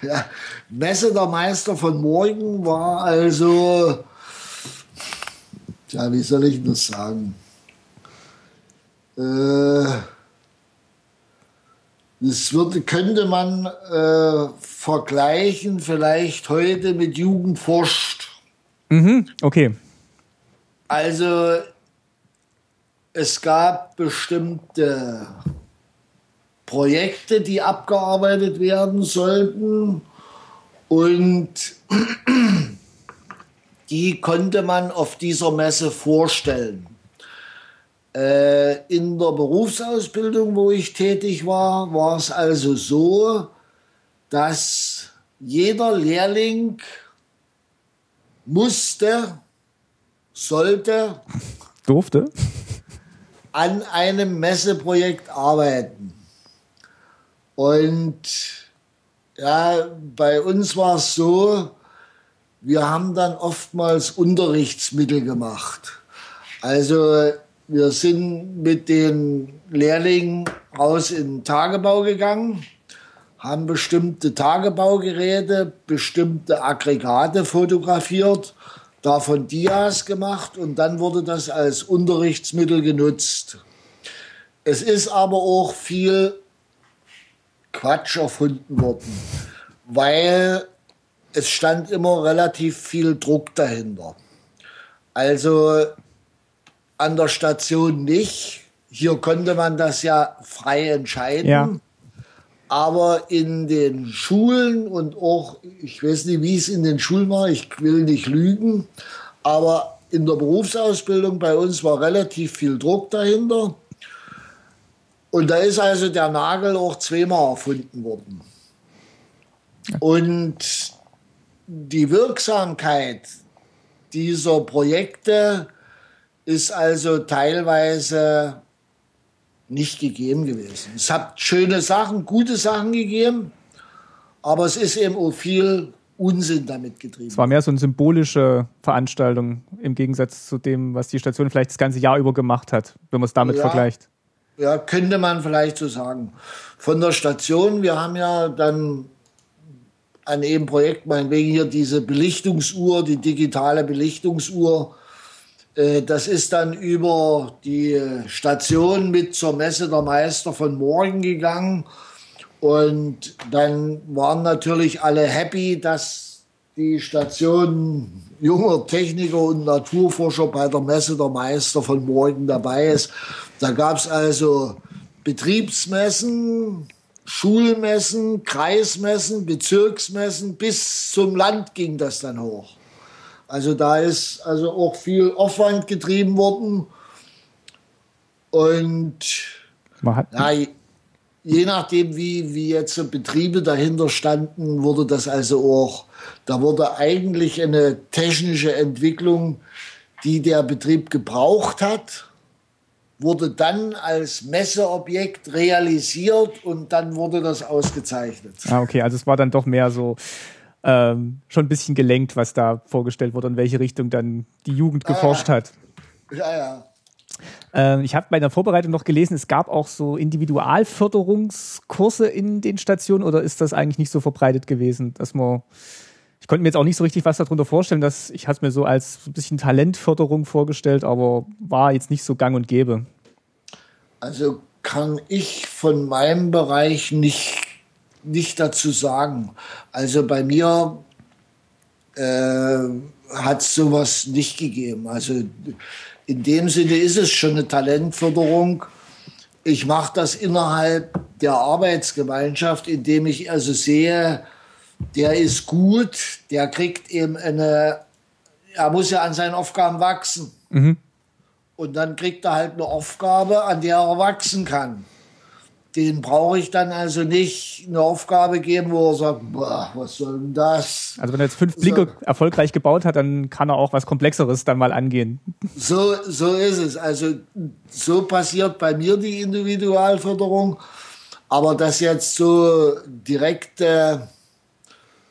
Ja, Messe der Meister von morgen war also, ja, wie soll ich das sagen? Äh, das würde, könnte man äh, vergleichen, vielleicht heute mit Jugend forscht. Mhm, okay. Also es gab bestimmte Projekte, die abgearbeitet werden sollten und (clears throat) die konnte man auf dieser Messe vorstellen. Äh, in der Berufsausbildung, wo ich tätig war, war es also so, dass jeder Lehrling musste, sollte, durfte an einem Messeprojekt arbeiten. Und ja, bei uns war es so, wir haben dann oftmals Unterrichtsmittel gemacht. Also wir sind mit den Lehrlingen raus in den Tagebau gegangen, haben bestimmte Tagebaugeräte, bestimmte Aggregate fotografiert davon Dias gemacht und dann wurde das als Unterrichtsmittel genutzt. Es ist aber auch viel Quatsch erfunden worden, weil es stand immer relativ viel Druck dahinter. Also an der Station nicht. Hier konnte man das ja frei entscheiden. Ja. Aber in den Schulen und auch, ich weiß nicht, wie es in den Schulen war, ich will nicht lügen, aber in der Berufsausbildung bei uns war relativ viel Druck dahinter. Und da ist also der Nagel auch zweimal erfunden worden. Und die Wirksamkeit dieser Projekte ist also teilweise nicht gegeben gewesen. Es hat schöne Sachen, gute Sachen gegeben, aber es ist eben auch viel Unsinn damit getrieben. Es war mehr so eine symbolische Veranstaltung im Gegensatz zu dem, was die Station vielleicht das ganze Jahr über gemacht hat, wenn man es damit ja, vergleicht. Ja, könnte man vielleicht so sagen. Von der Station, wir haben ja dann an dem Projekt meinetwegen hier diese Belichtungsuhr, die digitale Belichtungsuhr das ist dann über die Station mit zur Messe der Meister von morgen gegangen. Und dann waren natürlich alle happy, dass die Station junger Techniker und Naturforscher bei der Messe der Meister von morgen dabei ist. Da gab es also Betriebsmessen, Schulmessen, Kreismessen, Bezirksmessen, bis zum Land ging das dann hoch. Also da ist also auch viel Aufwand getrieben worden. Und ja, je nachdem, wie, wie jetzt Betriebe dahinter standen, wurde das also auch, da wurde eigentlich eine technische Entwicklung, die der Betrieb gebraucht hat, wurde dann als Messeobjekt realisiert und dann wurde das ausgezeichnet. Ah, okay, also es war dann doch mehr so ähm, schon ein bisschen gelenkt, was da vorgestellt wurde und welche Richtung dann die Jugend ah, geforscht hat. Ja, ja. Ähm, ich habe bei der Vorbereitung noch gelesen, es gab auch so Individualförderungskurse in den Stationen oder ist das eigentlich nicht so verbreitet gewesen, dass man ich konnte mir jetzt auch nicht so richtig was darunter vorstellen, dass ich es mir so als ein bisschen Talentförderung vorgestellt, aber war jetzt nicht so gang und gäbe. Also kann ich von meinem Bereich nicht nicht dazu sagen. Also bei mir äh, hat es sowas nicht gegeben. Also in dem Sinne ist es schon eine Talentförderung. ich mache das innerhalb der Arbeitsgemeinschaft, indem ich also sehe, der ist gut, der kriegt eben eine, er muss ja an seinen Aufgaben wachsen. Mhm. Und dann kriegt er halt eine Aufgabe, an der er wachsen kann. Den brauche ich dann also nicht eine Aufgabe geben, wo er sagt, boah, was soll denn das? Also wenn er jetzt fünf Blinker so, erfolgreich gebaut hat, dann kann er auch was Komplexeres dann mal angehen. So, so ist es. Also so passiert bei mir die Individualförderung. Aber das jetzt so direkte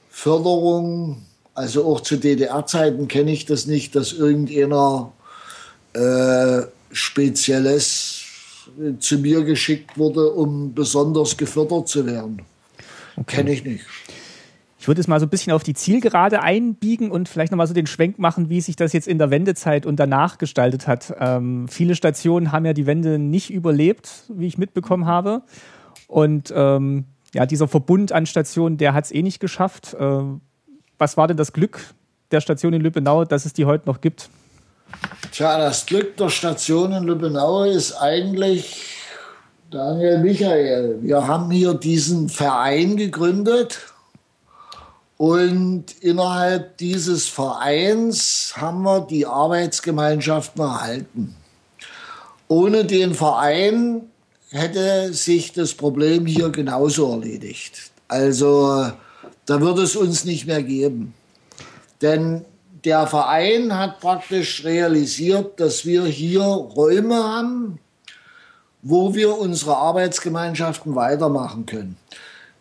Förderung, also auch zu DDR-Zeiten kenne ich das nicht, dass irgendeiner äh, Spezielles zu mir geschickt wurde, um besonders gefördert zu werden. Okay. Kenne ich nicht. Ich würde es mal so ein bisschen auf die Zielgerade einbiegen und vielleicht nochmal so den Schwenk machen, wie sich das jetzt in der Wendezeit und danach gestaltet hat. Ähm, viele Stationen haben ja die Wende nicht überlebt, wie ich mitbekommen habe. Und ähm, ja, dieser Verbund an Stationen, der hat es eh nicht geschafft. Äh, was war denn das Glück der Station in Lübbenau, dass es die heute noch gibt? Tja, das Glück der Station in Lübbenau ist eigentlich Daniel Michael. Wir haben hier diesen Verein gegründet und innerhalb dieses Vereins haben wir die Arbeitsgemeinschaften erhalten. Ohne den Verein hätte sich das Problem hier genauso erledigt. Also da würde es uns nicht mehr geben. Denn der Verein hat praktisch realisiert, dass wir hier Räume haben, wo wir unsere Arbeitsgemeinschaften weitermachen können.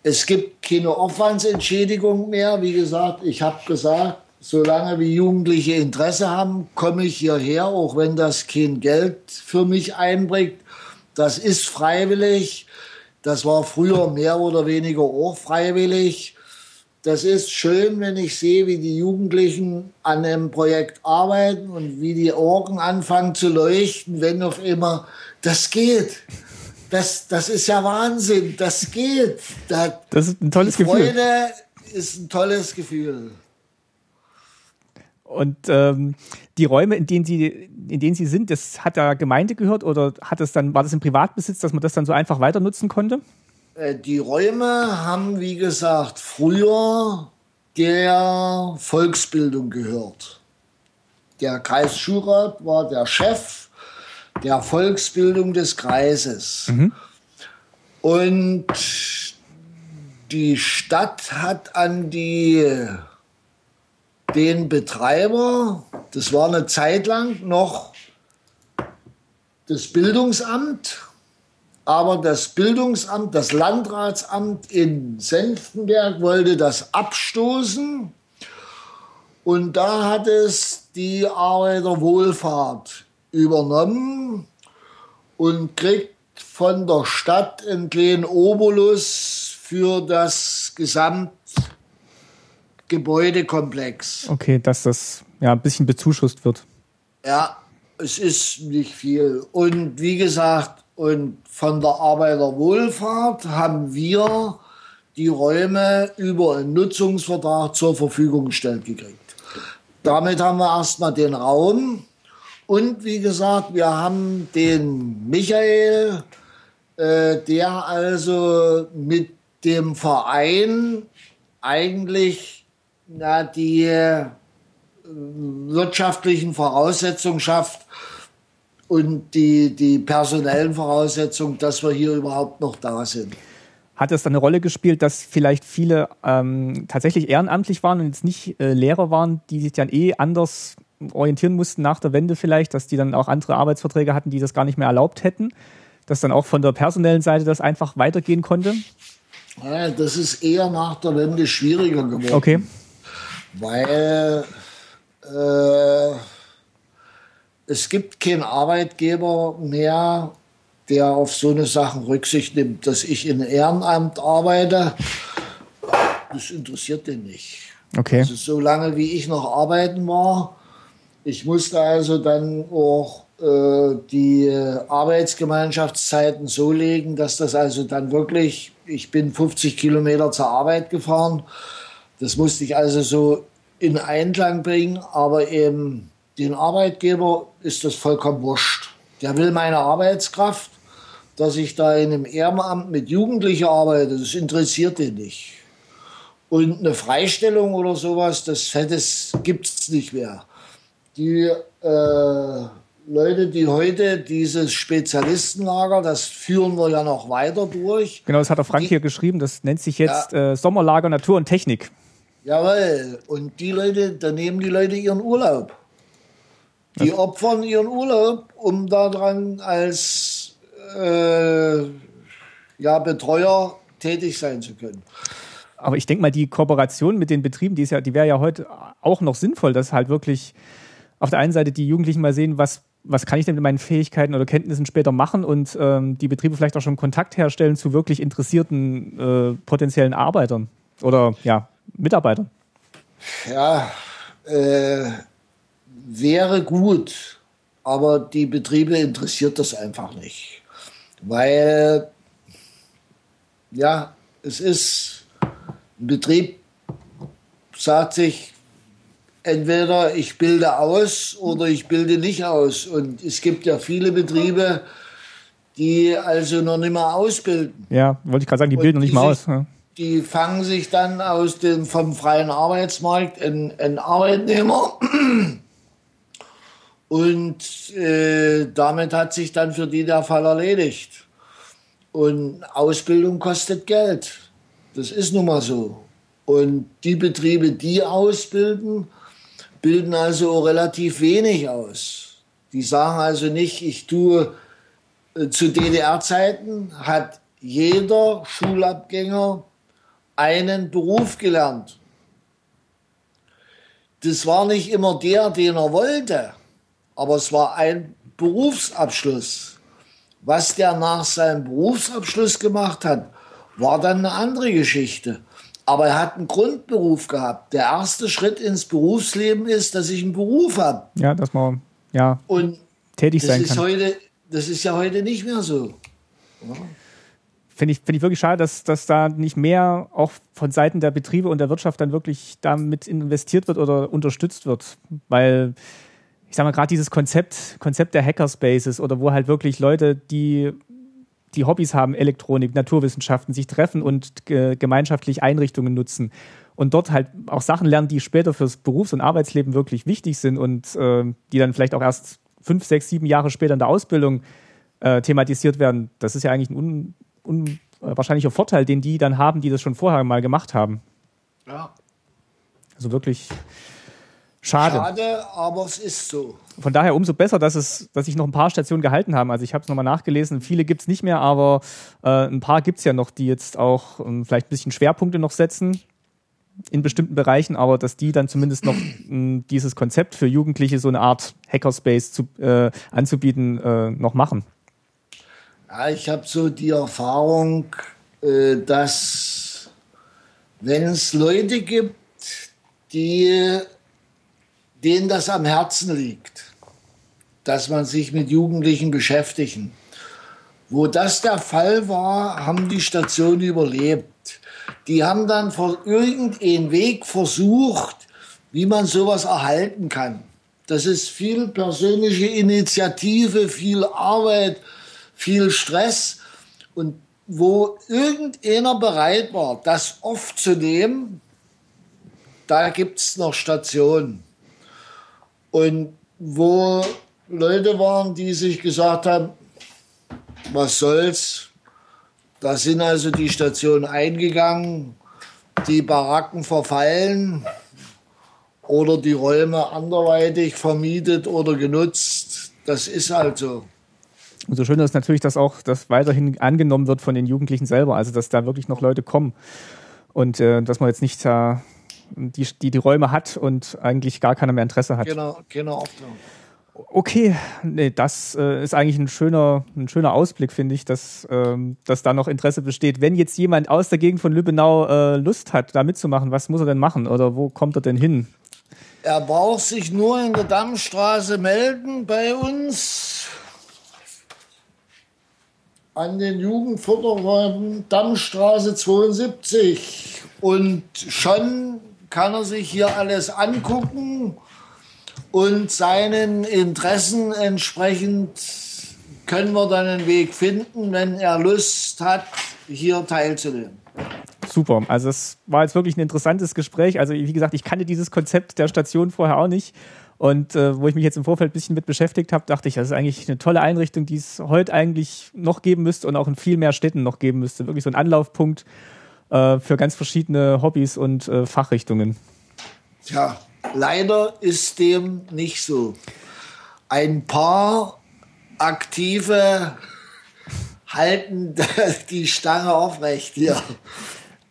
Es gibt keine Aufwandsentschädigung mehr. Wie gesagt, ich habe gesagt, solange wie Jugendliche Interesse haben, komme ich hierher, auch wenn das kein Geld für mich einbringt. Das ist freiwillig. Das war früher mehr oder weniger auch freiwillig. Das ist schön, wenn ich sehe, wie die Jugendlichen an einem Projekt arbeiten und wie die Augen anfangen zu leuchten, wenn auf immer, das geht. Das, das ist ja Wahnsinn, das geht. Das, das ist ein tolles Gefühl. Freude ist ein tolles Gefühl. Und ähm, die Räume, in denen sie, in denen sie sind, das hat der Gemeinde gehört oder hat es dann, war das im Privatbesitz, dass man das dann so einfach weiter nutzen konnte? Äh, die Räume haben, wie gesagt, früher der Volksbildung gehört. Der Kreisschulrat war der Chef der Volksbildung des Kreises. Mhm. Und die Stadt hat an die den Betreiber, das war eine Zeit lang noch das Bildungsamt, aber das Bildungsamt, das Landratsamt in Senftenberg wollte das abstoßen und da hat es die Arbeiterwohlfahrt übernommen und kriegt von der Stadt einen kleinen Obolus für das Gesamt Gebäudekomplex. Okay, dass das ja ein bisschen bezuschusst wird. Ja, es ist nicht viel. Und wie gesagt, und von der Arbeiterwohlfahrt haben wir die Räume über einen Nutzungsvertrag zur Verfügung gestellt gekriegt. Damit haben wir erstmal den Raum. Und wie gesagt, wir haben den Michael, äh, der also mit dem Verein eigentlich na, die äh, wirtschaftlichen Voraussetzungen schafft und die, die personellen Voraussetzungen, dass wir hier überhaupt noch da sind. Hat es dann eine Rolle gespielt, dass vielleicht viele ähm, tatsächlich ehrenamtlich waren und jetzt nicht äh, Lehrer waren, die sich dann eh anders orientieren mussten nach der Wende vielleicht, dass die dann auch andere Arbeitsverträge hatten, die das gar nicht mehr erlaubt hätten, dass dann auch von der personellen Seite das einfach weitergehen konnte? Ja, das ist eher nach der Wende schwieriger geworden. Okay weil äh, es gibt keinen Arbeitgeber mehr, der auf so eine Sachen Rücksicht nimmt. Dass ich in Ehrenamt arbeite, das interessiert den nicht. Okay. Also so lange wie ich noch arbeiten war, ich musste also dann auch äh, die Arbeitsgemeinschaftszeiten so legen, dass das also dann wirklich, ich bin 50 Kilometer zur Arbeit gefahren das musste ich also so in Einklang bringen, aber eben den Arbeitgeber ist das vollkommen wurscht. Der will meine Arbeitskraft dass ich da in einem Ehrenamt mit Jugendlichen arbeite. Das interessiert ihn nicht. Und eine Freistellung oder sowas, das, das gibt es nicht mehr. Die äh, Leute, die heute dieses Spezialistenlager, das führen wir ja noch weiter durch. Genau, das hat der Frank die, hier geschrieben, das nennt sich jetzt ja, äh, Sommerlager Natur und Technik. Jawohl, und die Leute, da nehmen die Leute ihren Urlaub. Die Was? opfern ihren Urlaub, um daran als äh, ja, Betreuer tätig sein zu können. Aber ich denke mal, die Kooperation mit den Betrieben, die, ist ja, die wäre ja heute auch noch sinnvoll, dass halt wirklich auf der einen Seite die Jugendlichen mal sehen, was, was kann ich denn mit meinen Fähigkeiten oder Kenntnissen später machen und ähm, die Betriebe vielleicht auch schon Kontakt herstellen zu wirklich interessierten äh, potenziellen Arbeitern oder ja, Mitarbeitern. Ja, äh, wäre gut, aber die Betriebe interessiert das einfach nicht. Weil, ja, es ist ein Betrieb, sagt sich, entweder ich bilde aus oder ich bilde nicht aus. Und es gibt ja viele Betriebe, die also noch nicht mal ausbilden. Ja, wollte ich gerade sagen, die bilden noch nicht mal aus. Ja. Die fangen sich dann aus dem, vom freien Arbeitsmarkt einen Arbeitnehmer und äh, damit hat sich dann für die der Fall erledigt. Und Ausbildung kostet Geld. Das ist nun mal so. Und die Betriebe, die ausbilden, bilden also relativ wenig aus. Die sagen also nicht, ich tue äh, zu DDR-Zeiten hat jeder Schulabgänger einen Beruf gelernt. Das war nicht immer der, den er wollte, aber es war ein Berufsabschluss. Was der nach seinem Berufsabschluss gemacht hat, war dann eine andere Geschichte. Aber er hat einen Grundberuf gehabt. Der erste Schritt ins Berufsleben ist, dass ich einen Beruf habe. Ja, dass man ja Und tätig sein kann. Heute, das ist ja heute nicht mehr so. Ja. Finde ich, find ich wirklich schade, dass, dass da nicht mehr auch von Seiten der Betriebe und der Wirtschaft dann wirklich damit investiert wird oder unterstützt wird. Weil ich sag mal, gerade dieses Konzept, Konzept der Hackerspaces oder wo halt wirklich Leute, die die Hobbys haben, Elektronik, Naturwissenschaften, sich treffen und äh, gemeinschaftlich Einrichtungen nutzen und dort halt auch Sachen lernen, die später fürs Berufs- und Arbeitsleben wirklich wichtig sind und äh, die dann vielleicht auch erst fünf, sechs, sieben Jahre später in der Ausbildung äh, thematisiert werden. Das ist ja eigentlich ein unwahrscheinlicher un Vorteil, den die dann haben, die das schon vorher mal gemacht haben. Ja. Also wirklich Schade. Schade, aber es ist so. Von daher umso besser, dass, es, dass sich noch ein paar Stationen gehalten haben. Also ich habe es nochmal nachgelesen, viele gibt es nicht mehr, aber äh, ein paar gibt es ja noch, die jetzt auch ähm, vielleicht ein bisschen Schwerpunkte noch setzen in bestimmten Bereichen, aber dass die dann zumindest noch (clears throat) äh, dieses Konzept für Jugendliche, so eine Art Hackerspace zu, äh, anzubieten, äh, noch machen. Ja, ich habe so die Erfahrung, äh, dass wenn es Leute gibt, die denen das am Herzen liegt, dass man sich mit Jugendlichen beschäftigen. Wo das der Fall war, haben die Stationen überlebt. Die haben dann irgendeinen Weg versucht, wie man sowas erhalten kann. Das ist viel persönliche Initiative, viel Arbeit, viel Stress. Und wo irgendeiner bereit war, das aufzunehmen, da gibt es noch Stationen. Und wo Leute waren, die sich gesagt haben, was soll's, da sind also die Stationen eingegangen, die Baracken verfallen oder die Räume anderweitig vermietet oder genutzt. Das ist halt so. Und so schön ist natürlich, dass auch das weiterhin angenommen wird von den Jugendlichen selber, also dass da wirklich noch Leute kommen und äh, dass man jetzt nicht da die, die die Räume hat und eigentlich gar keiner mehr Interesse hat. Genau, genau. Okay, nee, das äh, ist eigentlich ein schöner, ein schöner Ausblick, finde ich, dass, ähm, dass da noch Interesse besteht. Wenn jetzt jemand aus der Gegend von Lübbenau äh, Lust hat, da mitzumachen, was muss er denn machen oder wo kommt er denn hin? Er braucht sich nur in der Dammstraße melden bei uns an den Jugendförderräumen Dammstraße 72 und schon kann er sich hier alles angucken und seinen Interessen entsprechend können wir dann einen Weg finden, wenn er Lust hat, hier teilzunehmen. Super. Also es war jetzt wirklich ein interessantes Gespräch. Also wie gesagt, ich kannte dieses Konzept der Station vorher auch nicht. Und äh, wo ich mich jetzt im Vorfeld ein bisschen mit beschäftigt habe, dachte ich, das ist eigentlich eine tolle Einrichtung, die es heute eigentlich noch geben müsste und auch in viel mehr Städten noch geben müsste. Wirklich so ein Anlaufpunkt äh, für ganz verschiedene Hobbys und äh, Fachrichtungen. Tja, leider ist dem nicht so. Ein paar aktive halten (laughs) die Stange aufrecht hier.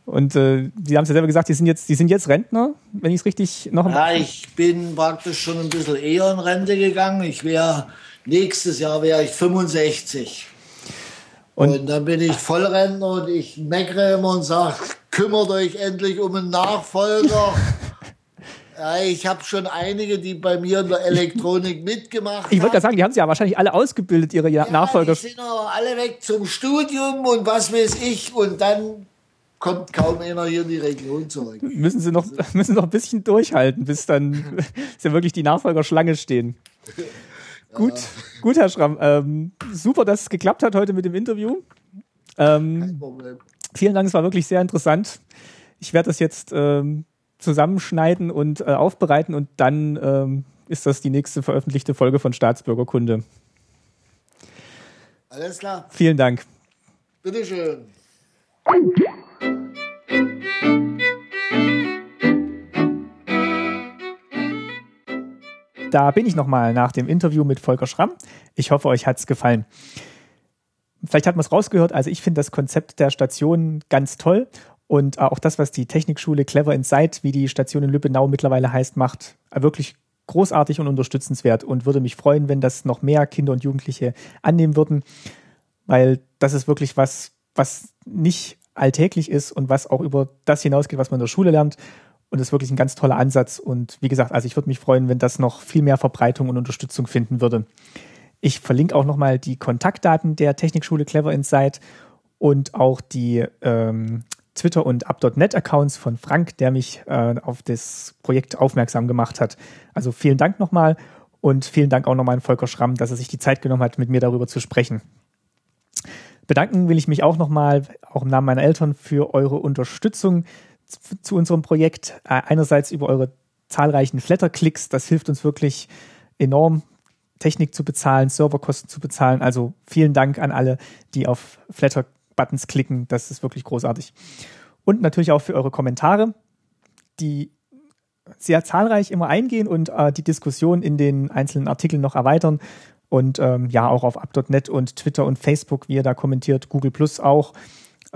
Und äh, die haben es ja selber gesagt, die sind jetzt, die sind jetzt Rentner, wenn ich es richtig noch. Ja, ich bin praktisch schon ein bisschen eher in Rente gegangen. Ich wäre nächstes Jahr wäre ich 65. Und, und, dann bin ich Vollrentner und ich meckere immer und sage, kümmert euch endlich um einen Nachfolger. (laughs) ja, ich habe schon einige, die bei mir in der Elektronik mitgemacht haben. Ich wollte ja sagen, die haben sie ja wahrscheinlich alle ausgebildet, ihre ja, Nachfolger. Die sind aber alle weg zum Studium und was weiß ich. Und dann kommt kaum einer hier in die Region zurück. Müssen sie noch, (laughs) müssen noch ein bisschen durchhalten, bis dann (laughs) ja wirklich die Nachfolgerschlange stehen. Gut, gut, Herr Schramm. Ähm, super, dass es geklappt hat heute mit dem Interview. Ähm, Kein Problem. Vielen Dank, es war wirklich sehr interessant. Ich werde das jetzt ähm, zusammenschneiden und äh, aufbereiten und dann ähm, ist das die nächste veröffentlichte Folge von Staatsbürgerkunde. Alles klar. Vielen Dank. Bitteschön. Da bin ich nochmal nach dem Interview mit Volker Schramm. Ich hoffe, euch hat es gefallen. Vielleicht hat man es rausgehört, also ich finde das Konzept der Station ganz toll und auch das, was die Technikschule Clever Insight, wie die Station in Lübbenau mittlerweile heißt, macht, wirklich großartig und unterstützenswert und würde mich freuen, wenn das noch mehr Kinder und Jugendliche annehmen würden, weil das ist wirklich was, was nicht alltäglich ist und was auch über das hinausgeht, was man in der Schule lernt. Und das ist wirklich ein ganz toller Ansatz. Und wie gesagt, also ich würde mich freuen, wenn das noch viel mehr Verbreitung und Unterstützung finden würde. Ich verlinke auch nochmal die Kontaktdaten der Technikschule Clever Insight und auch die ähm, Twitter- und Up.net-Accounts von Frank, der mich äh, auf das Projekt aufmerksam gemacht hat. Also vielen Dank nochmal und vielen Dank auch nochmal an Volker Schramm, dass er sich die Zeit genommen hat, mit mir darüber zu sprechen. Bedanken will ich mich auch nochmal, auch im Namen meiner Eltern, für eure Unterstützung zu unserem Projekt. Äh, einerseits über eure zahlreichen Flatter-Klicks, das hilft uns wirklich enorm, Technik zu bezahlen, Serverkosten zu bezahlen. Also vielen Dank an alle, die auf Flatter-Buttons klicken. Das ist wirklich großartig. Und natürlich auch für eure Kommentare, die sehr zahlreich immer eingehen und äh, die Diskussion in den einzelnen Artikeln noch erweitern und ähm, ja auch auf up.net und Twitter und Facebook, wie ihr da kommentiert, Google Plus auch.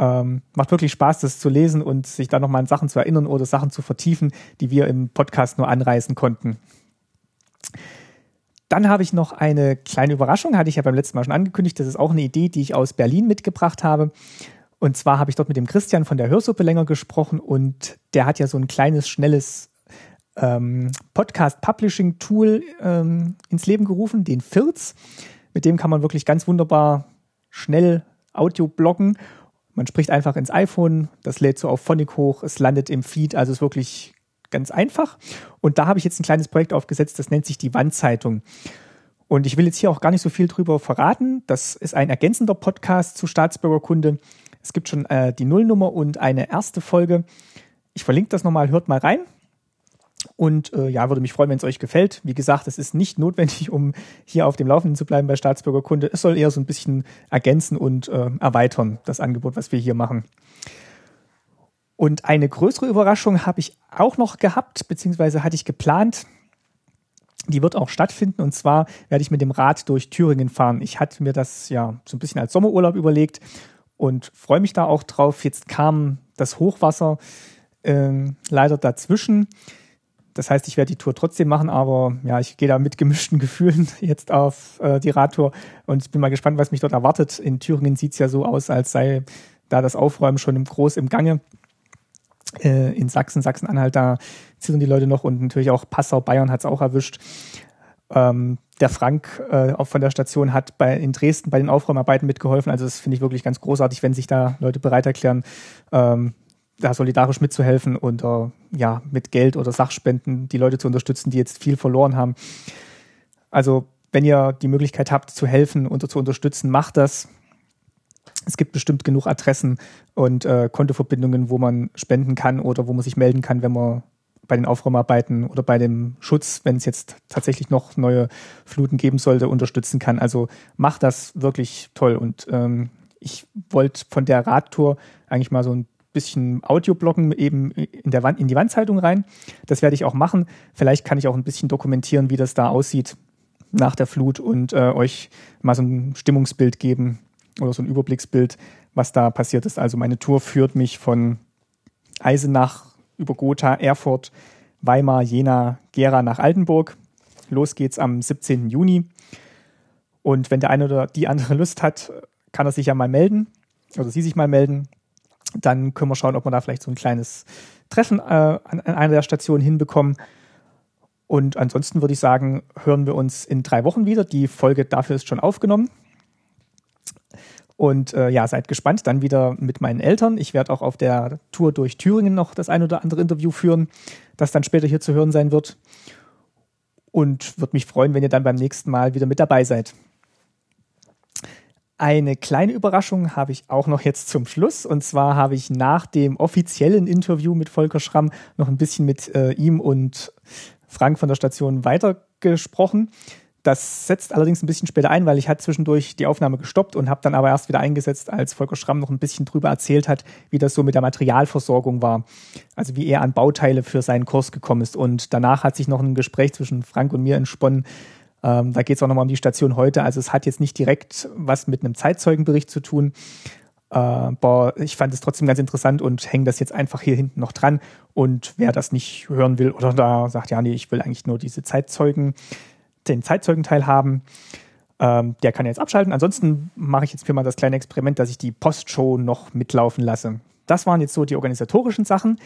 Ähm, macht wirklich Spaß, das zu lesen und sich da nochmal an Sachen zu erinnern oder Sachen zu vertiefen, die wir im Podcast nur anreißen konnten. Dann habe ich noch eine kleine Überraschung, hatte ich ja beim letzten Mal schon angekündigt. Das ist auch eine Idee, die ich aus Berlin mitgebracht habe. Und zwar habe ich dort mit dem Christian von der Hörsuppe länger gesprochen und der hat ja so ein kleines, schnelles ähm, Podcast-Publishing-Tool ähm, ins Leben gerufen, den FIRZ. Mit dem kann man wirklich ganz wunderbar schnell Audio bloggen. Man spricht einfach ins iPhone, das lädt so auf Phonic hoch, es landet im Feed, also ist wirklich ganz einfach. Und da habe ich jetzt ein kleines Projekt aufgesetzt, das nennt sich die Wandzeitung. Und ich will jetzt hier auch gar nicht so viel drüber verraten. Das ist ein ergänzender Podcast zu Staatsbürgerkunde. Es gibt schon äh, die Nullnummer und eine erste Folge. Ich verlinke das nochmal, hört mal rein. Und äh, ja, würde mich freuen, wenn es euch gefällt. Wie gesagt, es ist nicht notwendig, um hier auf dem Laufenden zu bleiben bei Staatsbürgerkunde. Es soll eher so ein bisschen ergänzen und äh, erweitern, das Angebot, was wir hier machen. Und eine größere Überraschung habe ich auch noch gehabt, beziehungsweise hatte ich geplant. Die wird auch stattfinden und zwar werde ich mit dem Rad durch Thüringen fahren. Ich hatte mir das ja so ein bisschen als Sommerurlaub überlegt und freue mich da auch drauf. Jetzt kam das Hochwasser äh, leider dazwischen. Das heißt, ich werde die Tour trotzdem machen, aber ja, ich gehe da mit gemischten (laughs) Gefühlen jetzt auf äh, die Radtour und bin mal gespannt, was mich dort erwartet. In Thüringen sieht es ja so aus, als sei da das Aufräumen schon im Groß im Gange. Äh, in Sachsen, Sachsen-Anhalt, da zittern die Leute noch und natürlich auch Passau, Bayern hat es auch erwischt. Ähm, der Frank äh, auch von der Station hat bei, in Dresden bei den Aufräumarbeiten mitgeholfen. Also das finde ich wirklich ganz großartig, wenn sich da Leute bereit erklären, ähm, da solidarisch mitzuhelfen und äh, ja, mit Geld oder Sachspenden die Leute zu unterstützen, die jetzt viel verloren haben. Also wenn ihr die Möglichkeit habt zu helfen und zu unterstützen, macht das. Es gibt bestimmt genug Adressen und äh, Kontoverbindungen, wo man spenden kann oder wo man sich melden kann, wenn man bei den Aufräumarbeiten oder bei dem Schutz, wenn es jetzt tatsächlich noch neue Fluten geben sollte, unterstützen kann. Also macht das wirklich toll. Und ähm, ich wollte von der Radtour eigentlich mal so ein bisschen Audioblocken eben in, der Wand, in die Wandzeitung rein. Das werde ich auch machen. Vielleicht kann ich auch ein bisschen dokumentieren, wie das da aussieht nach der Flut und äh, euch mal so ein Stimmungsbild geben oder so ein Überblicksbild, was da passiert ist. Also meine Tour führt mich von Eisenach über Gotha, Erfurt, Weimar, Jena, Gera nach Altenburg. Los geht's am 17. Juni. Und wenn der eine oder die andere Lust hat, kann er sich ja mal melden, oder sie sich mal melden. Dann können wir schauen, ob wir da vielleicht so ein kleines Treffen äh, an, an einer der Stationen hinbekommen. Und ansonsten würde ich sagen, hören wir uns in drei Wochen wieder. Die Folge dafür ist schon aufgenommen. Und äh, ja, seid gespannt. Dann wieder mit meinen Eltern. Ich werde auch auf der Tour durch Thüringen noch das ein oder andere Interview führen, das dann später hier zu hören sein wird. Und würde mich freuen, wenn ihr dann beim nächsten Mal wieder mit dabei seid. Eine kleine Überraschung habe ich auch noch jetzt zum Schluss. Und zwar habe ich nach dem offiziellen Interview mit Volker Schramm noch ein bisschen mit äh, ihm und Frank von der Station weitergesprochen. Das setzt allerdings ein bisschen später ein, weil ich hatte zwischendurch die Aufnahme gestoppt und habe dann aber erst wieder eingesetzt, als Volker Schramm noch ein bisschen drüber erzählt hat, wie das so mit der Materialversorgung war. Also wie er an Bauteile für seinen Kurs gekommen ist. Und danach hat sich noch ein Gespräch zwischen Frank und mir entsponnen. Ähm, da geht es auch nochmal um die Station heute. Also es hat jetzt nicht direkt was mit einem Zeitzeugenbericht zu tun. Äh, aber ich fand es trotzdem ganz interessant und hänge das jetzt einfach hier hinten noch dran. Und wer das nicht hören will oder da sagt, ja, nee, ich will eigentlich nur diese Zeitzeugen den Zeitzeugenteil haben, ähm, der kann jetzt abschalten. Ansonsten mache ich jetzt für mal das kleine Experiment, dass ich die Postshow noch mitlaufen lasse. Das waren jetzt so die organisatorischen Sachen.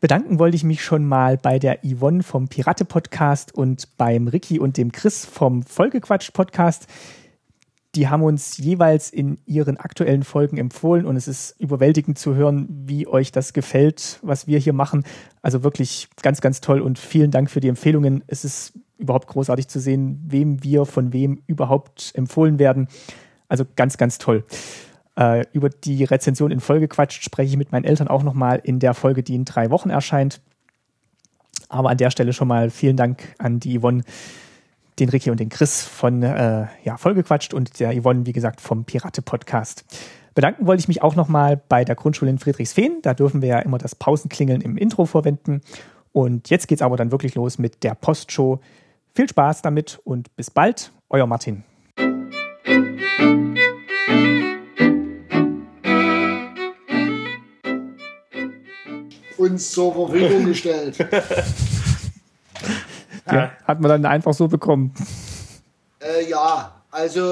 Bedanken wollte ich mich schon mal bei der Yvonne vom Pirate Podcast und beim Ricky und dem Chris vom Folgequatsch Podcast. Die haben uns jeweils in ihren aktuellen Folgen empfohlen und es ist überwältigend zu hören, wie euch das gefällt, was wir hier machen. Also wirklich ganz, ganz toll und vielen Dank für die Empfehlungen. Es ist überhaupt großartig zu sehen, wem wir von wem überhaupt empfohlen werden. Also ganz, ganz toll. Äh, über die Rezension in Folge quatscht spreche ich mit meinen Eltern auch nochmal in der Folge, die in drei Wochen erscheint. Aber an der Stelle schon mal vielen Dank an die Yvonne, den Ricky und den Chris von äh, ja, Folgequatscht und der Yvonne, wie gesagt, vom Pirate Podcast. Bedanken wollte ich mich auch nochmal bei der Grundschule in Friedrichsfehn. Da dürfen wir ja immer das Pausenklingeln im Intro verwenden. Und jetzt geht es aber dann wirklich los mit der Postshow, viel Spaß damit und bis bald, euer Martin. Uns zur Verfügung (laughs) gestellt. ja, hat man dann einfach so bekommen. Äh, ja, also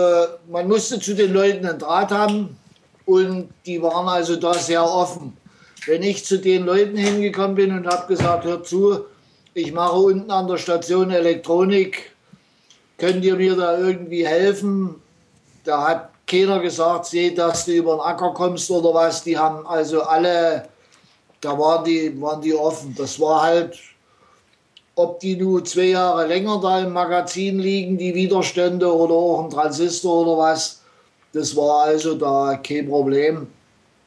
man musste zu den Leuten einen Draht haben und die waren also da sehr offen. Wenn ich zu den Leuten hingekommen bin und habe gesagt, hör zu, ich mache unten an der Station Elektronik, könnt ihr mir da irgendwie helfen? Da hat keiner gesagt, seh, dass du über den Acker kommst oder was. Die haben also alle, da waren die, waren die offen. Das war halt, ob die nur zwei Jahre länger da im Magazin liegen, die Widerstände oder auch ein Transistor oder was. Das war also da kein Problem.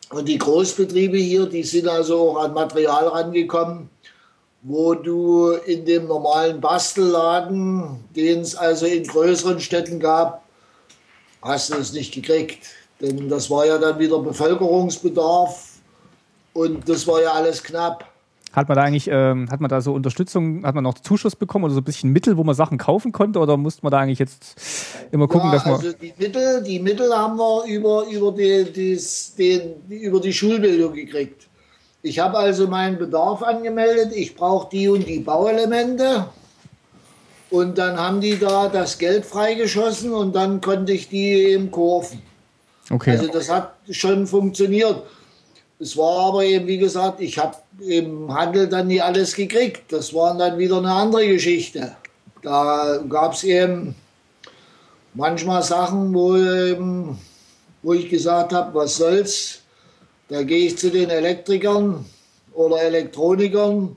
Und die Großbetriebe hier, die sind also auch an Material rangekommen wo du in dem normalen Bastelladen, den es also in größeren Städten gab, hast du es nicht gekriegt. Denn das war ja dann wieder Bevölkerungsbedarf und das war ja alles knapp. Hat man da eigentlich, ähm, hat man da so Unterstützung, hat man noch Zuschuss bekommen oder so ein bisschen Mittel, wo man Sachen kaufen konnte oder musste man da eigentlich jetzt immer gucken, ja, dass man. Also die Mittel, die Mittel haben wir über, über, die, die, den, über die Schulbildung gekriegt. Ich habe also meinen Bedarf angemeldet, ich brauche die und die Bauelemente. Und dann haben die da das Geld freigeschossen und dann konnte ich die eben kaufen. Okay. Also das hat schon funktioniert. Es war aber eben, wie gesagt, ich habe im Handel dann nie alles gekriegt. Das war dann wieder eine andere Geschichte. Da gab es eben manchmal Sachen, wo, eben, wo ich gesagt habe, was soll's, da gehe ich zu den Elektrikern oder Elektronikern,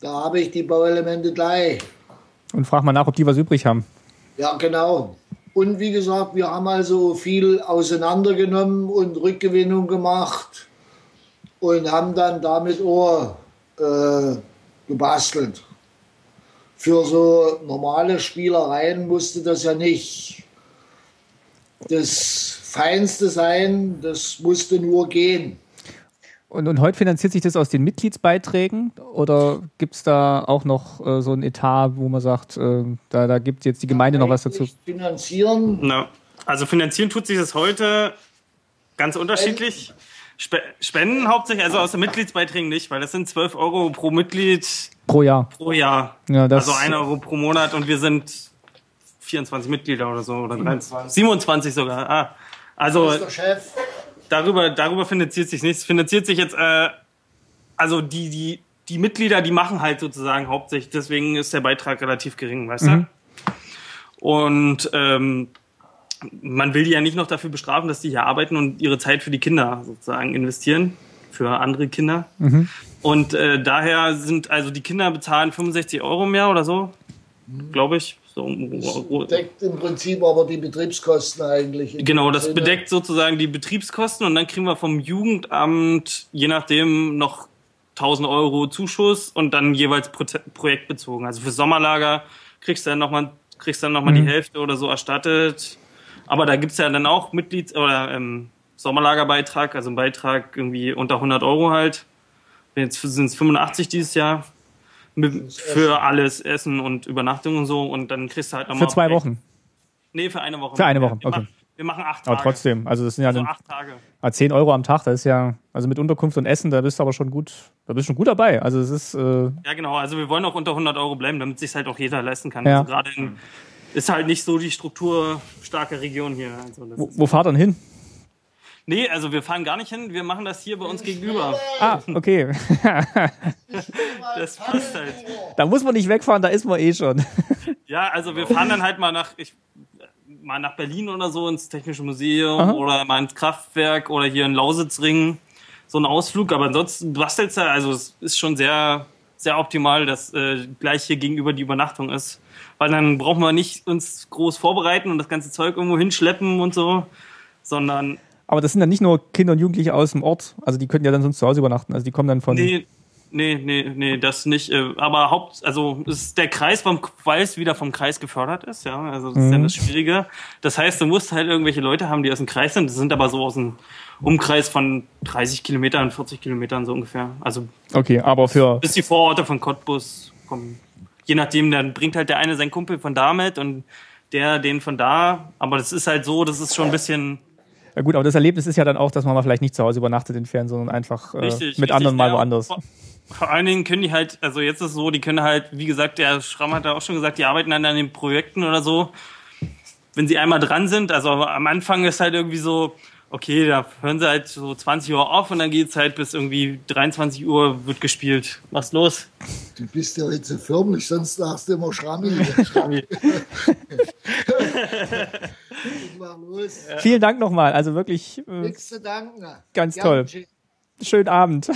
da habe ich die Bauelemente gleich. Und frag mal nach, ob die was übrig haben. Ja, genau. Und wie gesagt, wir haben also viel auseinandergenommen und Rückgewinnung gemacht und haben dann damit auch äh, gebastelt. Für so normale Spielereien musste das ja nicht das Feinste sein, das musste nur gehen. Und, und heute finanziert sich das aus den Mitgliedsbeiträgen oder gibt es da auch noch äh, so ein Etat, wo man sagt, äh, da, da gibt jetzt die Gemeinde noch was dazu? Finanzieren? No. Also finanzieren tut sich das heute ganz unterschiedlich. Sp Spenden hauptsächlich, also aus den Mitgliedsbeiträgen nicht, weil das sind 12 Euro pro Mitglied pro Jahr. Pro Jahr. Ja, das also 1 Euro pro Monat und wir sind 24 Mitglieder oder so oder 23. 27 sogar. Ah. Also darüber, darüber finanziert sich nichts. Finanziert sich jetzt, äh, also die, die, die Mitglieder, die machen halt sozusagen hauptsächlich, deswegen ist der Beitrag relativ gering, weißt mhm. du? Und ähm, man will die ja nicht noch dafür bestrafen, dass die hier arbeiten und ihre Zeit für die Kinder sozusagen investieren, für andere Kinder. Mhm. Und äh, daher sind also die Kinder bezahlen 65 Euro mehr oder so, glaube ich. So, das deckt im Prinzip aber die Betriebskosten eigentlich. Genau, das Sinne. bedeckt sozusagen die Betriebskosten und dann kriegen wir vom Jugendamt je nachdem noch 1000 Euro Zuschuss und dann jeweils pro projektbezogen. Also für Sommerlager kriegst du dann nochmal kriegst dann noch mal mhm. die Hälfte oder so erstattet. Aber da gibt's ja dann auch Mitglieds- oder ähm, Sommerlagerbeitrag, also ein Beitrag irgendwie unter 100 Euro halt. Jetzt sind es 85 dieses Jahr für alles Essen und Übernachtung und so und dann kriegst du halt nochmal. Für zwei Wochen? Nee, für eine Woche. Für eine Woche, wir okay. Machen, wir machen acht Tage. Aber trotzdem, also das sind ja also dann, acht Tage. 10 Euro am Tag, das ist ja, also mit Unterkunft und Essen, da bist du aber schon gut, da bist du schon gut dabei. Also es ist. Äh ja, genau, also wir wollen auch unter 100 Euro bleiben, damit sich halt auch jeder leisten kann. Ja. Also gerade in, ist halt nicht so die strukturstarke Region hier. Also wo, wo fahrt denn hin? Nee, also wir fahren gar nicht hin, wir machen das hier bei uns gegenüber. Ah, okay. (laughs) das passt halt. Da muss man nicht wegfahren, da ist man eh schon. Ja, also wir fahren dann halt mal nach, ich, mal nach Berlin oder so ins Technische Museum Aha. oder mal ins Kraftwerk oder hier in Lausitzring. So ein Ausflug, aber ansonsten bastelst du, also es ist schon sehr, sehr optimal, dass äh, gleich hier gegenüber die Übernachtung ist. Weil dann brauchen wir nicht uns groß vorbereiten und das ganze Zeug irgendwo hinschleppen und so, sondern aber das sind dann nicht nur Kinder und Jugendliche aus dem Ort, also die könnten ja dann sonst zu Hause übernachten. Also die kommen dann von. Nee, nee, nee, nee, das nicht. Äh, aber Haupt, also ist der Kreis weil es wieder vom Kreis gefördert ist, ja. Also das mhm. ist ja mhm. das Schwierige. Das heißt, du musst halt irgendwelche Leute haben, die aus dem Kreis sind. Das sind aber so aus dem Umkreis von 30 Kilometern, 40 Kilometern so ungefähr. Also okay, aber für bis die Vororte von Cottbus kommen. Je nachdem, dann bringt halt der eine seinen Kumpel von da mit und der den von da. Aber das ist halt so, das ist schon ein bisschen ja gut, aber das Erlebnis ist ja dann auch, dass man mal vielleicht nicht zu Hause übernachtet in Ferien, sondern einfach äh, richtig, mit richtig, anderen mal ja, woanders. Vor, vor, allen Dingen können die halt, also jetzt ist es so, die können halt, wie gesagt, der Schramm hat ja auch schon gesagt, die arbeiten dann an den Projekten oder so. Wenn sie einmal dran sind, also am Anfang ist halt irgendwie so, okay, da hören sie halt so 20 Uhr auf und dann geht's halt bis irgendwie 23 Uhr wird gespielt. Was los? Du bist ja jetzt so förmlich, sonst sagst du immer Schrammi. (laughs) Schrammi. (laughs) Ja. Vielen Dank nochmal. Also wirklich äh, zu danken. ganz toll. Schönen Abend.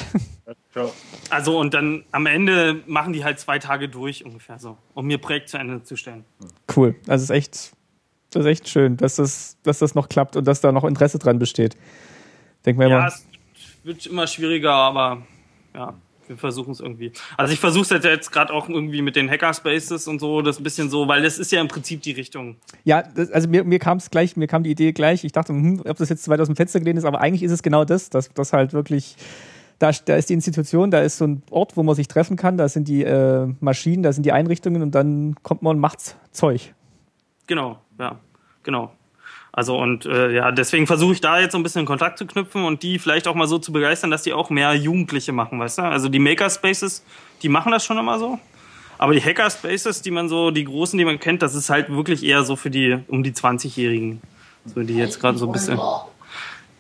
Also und dann am Ende machen die halt zwei Tage durch ungefähr so, um mir Projekt zu Ende zu stellen. Cool. Das ist echt, das ist echt schön, dass das, dass das noch klappt und dass da noch Interesse dran besteht. Denk mal ja, immer. es wird immer schwieriger, aber ja wir versuchen es irgendwie. Also ich versuche es jetzt gerade auch irgendwie mit den Hackerspaces und so, das ein bisschen so, weil das ist ja im Prinzip die Richtung. Ja, das, also mir, mir kam es gleich, mir kam die Idee gleich. Ich dachte, hm, ob das jetzt zu weit aus dem Fenster gelehnt ist, aber eigentlich ist es genau das, dass das halt wirklich da, da ist die Institution, da ist so ein Ort, wo man sich treffen kann, da sind die äh, Maschinen, da sind die Einrichtungen und dann kommt man und macht's Zeug. Genau, ja, genau. Also und äh, ja, deswegen versuche ich da jetzt so ein bisschen Kontakt zu knüpfen und die vielleicht auch mal so zu begeistern, dass die auch mehr Jugendliche machen, weißt du? Also die Makerspaces, die machen das schon immer so. Aber die Hackerspaces, die man so, die großen, die man kennt, das ist halt wirklich eher so für die um die 20-Jährigen. So die jetzt gerade so ein bisschen.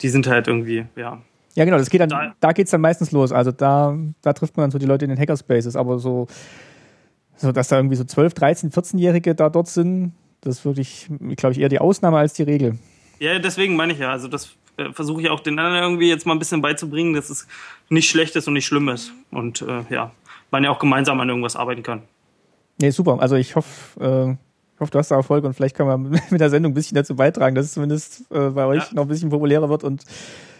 Die sind halt irgendwie, ja. Ja, genau, das geht dann, da, da geht's dann meistens los. Also da, da trifft man dann so die Leute in den Hackerspaces, aber so, so dass da irgendwie so 12, 13, 14-Jährige da dort sind, das ist wirklich, glaube ich, eher die Ausnahme als die Regel. Ja, deswegen meine ich ja. Also das äh, versuche ich auch den anderen irgendwie jetzt mal ein bisschen beizubringen, dass es nicht schlecht ist und nicht schlimm ist. Und äh, ja, man ja auch gemeinsam an irgendwas arbeiten kann. Nee, super. Also ich hoffe, äh, Ich hoffe, du hast da Erfolg und vielleicht können wir (laughs) mit der Sendung ein bisschen dazu beitragen, dass es zumindest äh, bei euch ja. noch ein bisschen populärer wird und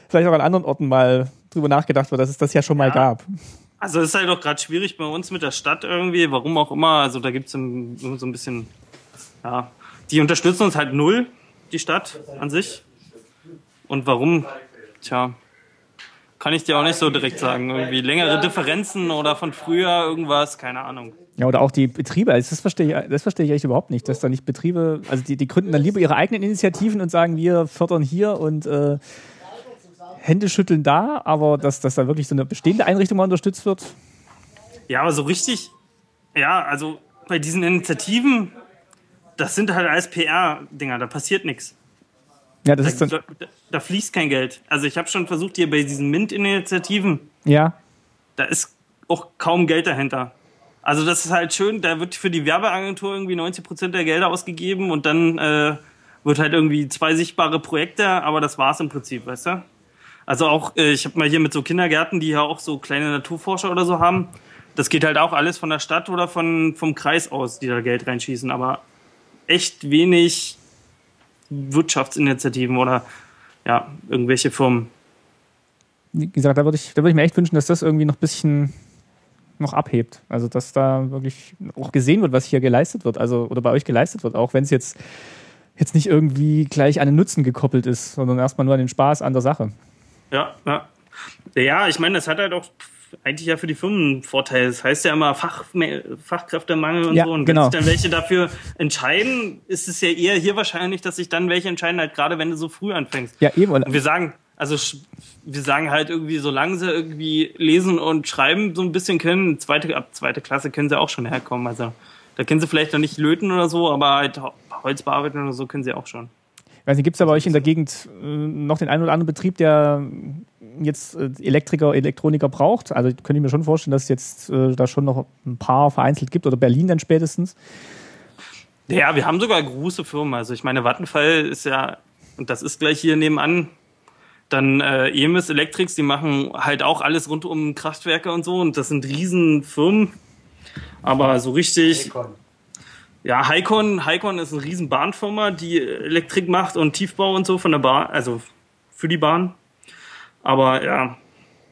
vielleicht auch an anderen Orten mal drüber nachgedacht wird, dass es das ja schon mal gab. Also es ist halt auch gerade schwierig bei uns mit der Stadt irgendwie, warum auch immer. Also da gibt es so ein bisschen, ja, die unterstützen uns halt null, die Stadt an sich. Und warum? Tja, kann ich dir auch nicht so direkt sagen. Irgendwie längere Differenzen oder von früher irgendwas, keine Ahnung. Ja, oder auch die Betriebe, also das verstehe ich, das verstehe ich echt überhaupt nicht, dass da nicht Betriebe, also die, die gründen dann lieber ihre eigenen Initiativen und sagen, wir fördern hier und äh, Hände schütteln da, aber dass, dass da wirklich so eine bestehende Einrichtung mal unterstützt wird. Ja, aber so richtig, ja, also bei diesen Initiativen, das sind halt alles PR-Dinger, da passiert nichts. Ja, das da, ist dann da, da fließt kein Geld. Also ich habe schon versucht hier bei diesen MINT-Initiativen. Ja. Da ist auch kaum Geld dahinter. Also das ist halt schön, da wird für die Werbeagentur irgendwie 90 Prozent der Gelder ausgegeben und dann äh, wird halt irgendwie zwei sichtbare Projekte, aber das war's im Prinzip, weißt du? Also auch, äh, ich habe mal hier mit so Kindergärten, die ja auch so kleine Naturforscher oder so haben. Das geht halt auch alles von der Stadt oder von, vom Kreis aus, die da Geld reinschießen, aber echt wenig Wirtschaftsinitiativen oder ja, irgendwelche Firmen. Wie gesagt, da würde ich, da würde ich mir echt wünschen, dass das irgendwie noch ein bisschen noch abhebt. Also, dass da wirklich auch gesehen wird, was hier geleistet wird, also oder bei euch geleistet wird, auch wenn es jetzt, jetzt nicht irgendwie gleich an den Nutzen gekoppelt ist, sondern erstmal nur an den Spaß an der Sache. Ja, ja. Ja, ich meine, das hat halt auch eigentlich ja für die Firmen Vorteil. Das heißt ja immer Fach, Fachkräftemangel und ja, so. Und genau. wenn sich dann welche dafür entscheiden, ist es ja eher hier wahrscheinlich, dass sich dann welche entscheiden, halt gerade wenn du so früh anfängst. Ja, eben. Und wir sagen, also wir sagen halt irgendwie, solange sie irgendwie lesen und schreiben so ein bisschen können, zweite, ab zweite Klasse können sie auch schon herkommen. Also da können sie vielleicht noch nicht löten oder so, aber halt Holz bearbeiten oder so können sie auch schon. Ich weiß nicht, gibt es da bei euch in der Gegend äh, noch den einen oder anderen Betrieb, der jetzt äh, Elektriker, Elektroniker braucht? Also könnte ich mir schon vorstellen, dass es jetzt äh, da schon noch ein paar vereinzelt gibt oder Berlin dann spätestens. Ja, wir haben sogar große Firmen. Also ich meine, Vattenfall ist ja, und das ist gleich hier nebenan, dann äh, EMIS Electrics, die machen halt auch alles rund um Kraftwerke und so und das sind Riesenfirmen. Aber so richtig. Heikon. Ja, Heikon, Heikon ist eine riesen Bahnfirma, die Elektrik macht und Tiefbau und so von der Bahn, also für die Bahn. Aber ja,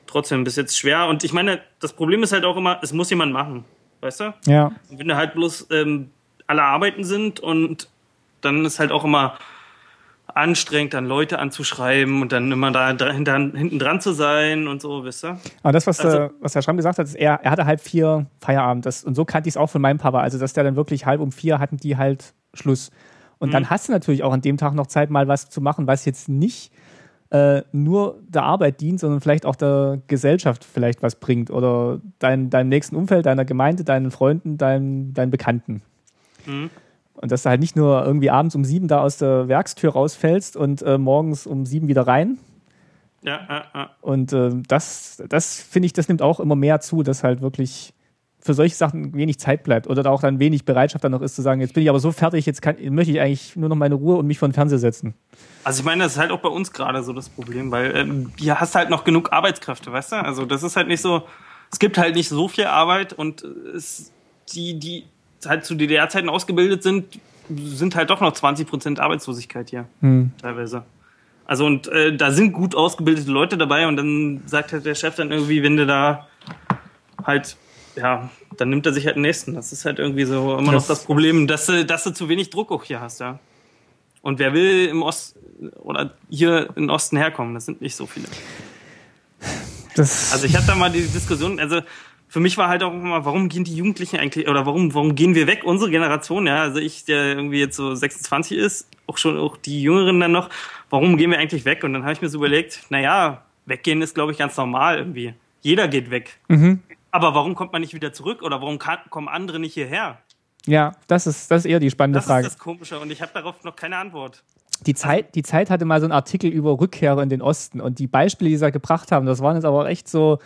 trotzdem bis jetzt schwer. Und ich meine, das Problem ist halt auch immer, es muss jemand machen. Weißt du? Ja. Und wenn da halt bloß ähm, alle arbeiten sind und dann ist halt auch immer anstrengend, dann Leute anzuschreiben und dann immer da hinten dran zu sein und so, wisst ihr? Aber das, was, also, äh, was Herr Schramm gesagt hat, ist, er, er hatte halb vier Feierabend. Das, und so kannte ich es auch von meinem Papa. Also, dass der dann wirklich halb um vier hatten die halt Schluss. Und mhm. dann hast du natürlich auch an dem Tag noch Zeit, mal was zu machen, was jetzt nicht äh, nur der Arbeit dient, sondern vielleicht auch der Gesellschaft vielleicht was bringt oder dein, deinem nächsten Umfeld, deiner Gemeinde, deinen Freunden, deinen, deinen Bekannten. Mhm. Und dass du halt nicht nur irgendwie abends um sieben da aus der Werkstür rausfällst und äh, morgens um sieben wieder rein. Ja, ja, ja. Und äh, das, das finde ich, das nimmt auch immer mehr zu, dass halt wirklich für solche Sachen wenig Zeit bleibt oder da auch dann wenig Bereitschaft dann noch ist zu sagen, jetzt bin ich aber so fertig, jetzt kann, möchte ich eigentlich nur noch meine Ruhe und mich vor den Fernseher setzen. Also ich meine, das ist halt auch bei uns gerade so das Problem, weil ähm, hier hast halt noch genug Arbeitskräfte, weißt du? Also das ist halt nicht so, es gibt halt nicht so viel Arbeit und es, die, die halt zu DDR-Zeiten ausgebildet sind, sind halt doch noch 20 Prozent Arbeitslosigkeit hier, hm. teilweise. Also und äh, da sind gut ausgebildete Leute dabei und dann sagt halt der Chef dann irgendwie, wenn du da halt ja, dann nimmt er sich halt den nächsten. Das ist halt irgendwie so immer noch das Problem, dass du, dass du zu wenig Druck auch hier hast, ja. Und wer will im Osten oder hier im Osten herkommen? Das sind nicht so viele. Das also ich hatte da mal die Diskussion, also für mich war halt auch immer, warum gehen die Jugendlichen eigentlich, oder warum, warum gehen wir weg, unsere Generation, ja, also ich, der irgendwie jetzt so 26 ist, auch schon auch die Jüngeren dann noch, warum gehen wir eigentlich weg? Und dann habe ich mir so überlegt, naja, weggehen ist, glaube ich, ganz normal irgendwie. Jeder geht weg. Mhm. Aber warum kommt man nicht wieder zurück oder warum kann, kommen andere nicht hierher? Ja, das ist, das ist eher die spannende das Frage. Das ist das Komische und ich habe darauf noch keine Antwort. Die Zeit, die Zeit hatte mal so einen Artikel über Rückkehrer in den Osten und die Beispiele, die sie da gebracht haben, das waren jetzt aber echt so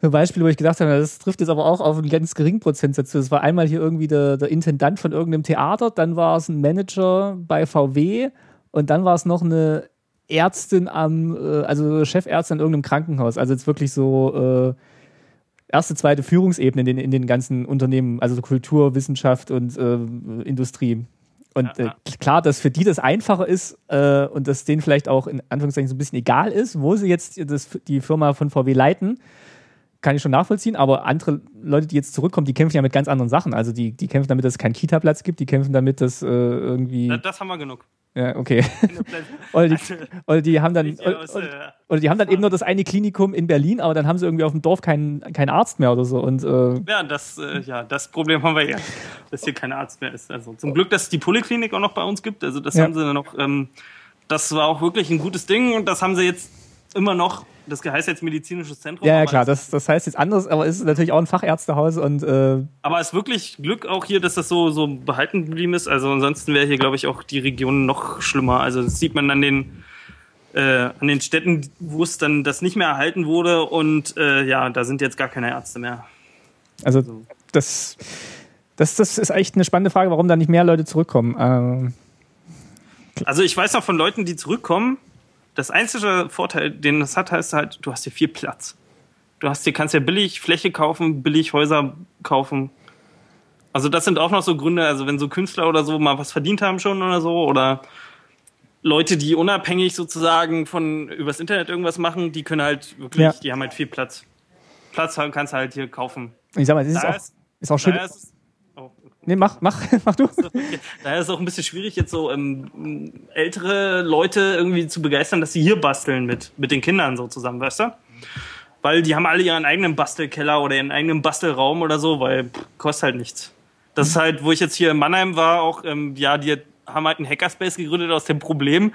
Beispiele, wo ich gedacht habe, das trifft jetzt aber auch auf einen ganz geringen Prozentsatz zu. Das war einmal hier irgendwie der, der Intendant von irgendeinem Theater, dann war es ein Manager bei VW und dann war es noch eine Ärztin am, äh, also Chefärztin in irgendeinem Krankenhaus. Also jetzt wirklich so äh, erste, zweite Führungsebene in den, in den ganzen Unternehmen, also Kultur, Wissenschaft und äh, Industrie. Und. Äh, klar, dass für die das einfacher ist äh, und dass denen vielleicht auch in Anführungszeichen so ein bisschen egal ist, wo sie jetzt das, die Firma von VW leiten, kann ich schon nachvollziehen. Aber andere Leute, die jetzt zurückkommen, die kämpfen ja mit ganz anderen Sachen. Also die, die kämpfen damit, dass es keinen Kita-Platz gibt, die kämpfen damit, dass äh, irgendwie. Das, das haben wir genug. Ja, okay. oder, die, oder die haben dann, oder, oder, die haben dann eben nur das eine Klinikum in Berlin, aber dann haben sie irgendwie auf dem Dorf keinen, keinen Arzt mehr oder so. Und, äh ja, das, äh, ja, das Problem haben wir ja, (laughs) dass hier kein Arzt mehr ist. Also zum Glück, dass es die Poliklinik auch noch bei uns gibt. Also das ja. haben sie dann noch. Ähm, das war auch wirklich ein gutes Ding und das haben sie jetzt immer noch das heißt jetzt medizinisches Zentrum. Ja, ja klar, das, das heißt jetzt anders, aber es ist natürlich auch ein Fachärztehaus und. Äh aber es ist wirklich Glück auch hier, dass das so, so behalten geblieben ist. Also ansonsten wäre hier, glaube ich, auch die Region noch schlimmer. Also das sieht man an den, äh, an den Städten, wo es dann das nicht mehr erhalten wurde und äh, ja, da sind jetzt gar keine Ärzte mehr. Also, also. das, das, das ist echt eine spannende Frage, warum da nicht mehr Leute zurückkommen. Ähm also ich weiß noch von Leuten, die zurückkommen, das einzige Vorteil, den das hat, heißt halt, du hast hier viel Platz. Du hast hier, kannst ja billig Fläche kaufen, billig Häuser kaufen. Also das sind auch noch so Gründe, also wenn so Künstler oder so mal was verdient haben schon oder so, oder Leute, die unabhängig sozusagen von übers Internet irgendwas machen, die können halt wirklich, ja. die haben halt viel Platz. Platz kannst du halt hier kaufen. Ich sag mal, das ist, auch, ist, ist auch schön. Ist Nee, mach, mach, (laughs) mach du. Daher ist es auch ein bisschen schwierig, jetzt so ähm, ältere Leute irgendwie zu begeistern, dass sie hier basteln mit, mit den Kindern so zusammen, weißt du? Weil die haben alle ihren eigenen Bastelkeller oder ihren eigenen Bastelraum oder so, weil pff, kostet halt nichts. Das ist halt, wo ich jetzt hier in Mannheim war, auch, ähm, ja, die haben halt einen Hackerspace gegründet aus dem Problem,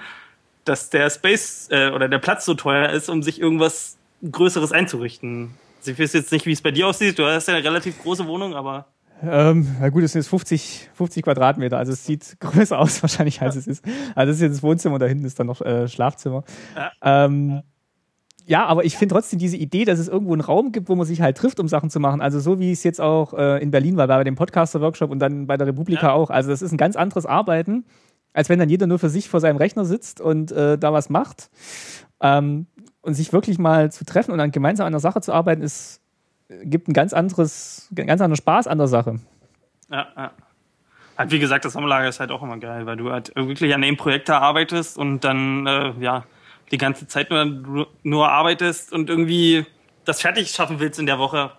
dass der Space äh, oder der Platz so teuer ist, um sich irgendwas Größeres einzurichten. Also ich weiß jetzt nicht, wie es bei dir aussieht. Du hast ja eine relativ große Wohnung, aber. Ähm, na gut, es sind jetzt 50, 50 Quadratmeter, also es sieht (laughs) größer aus wahrscheinlich, als es ist. Also das ist jetzt das Wohnzimmer, da hinten ist dann noch äh, Schlafzimmer. Ja. Ähm, ja, aber ich finde trotzdem diese Idee, dass es irgendwo einen Raum gibt, wo man sich halt trifft, um Sachen zu machen. Also so wie es jetzt auch äh, in Berlin war, bei dem Podcaster-Workshop und dann bei der Republika ja. auch. Also das ist ein ganz anderes Arbeiten, als wenn dann jeder nur für sich vor seinem Rechner sitzt und äh, da was macht. Ähm, und sich wirklich mal zu treffen und dann gemeinsam an der Sache zu arbeiten, ist gibt ein ganz anderes, ganz anderen Spaß an der Sache. Ja, ja. Halt, wie gesagt, das Sommerlager ist halt auch immer geil, weil du halt wirklich an dem Projekt da arbeitest und dann, äh, ja, die ganze Zeit nur, nur arbeitest und irgendwie das fertig schaffen willst in der Woche.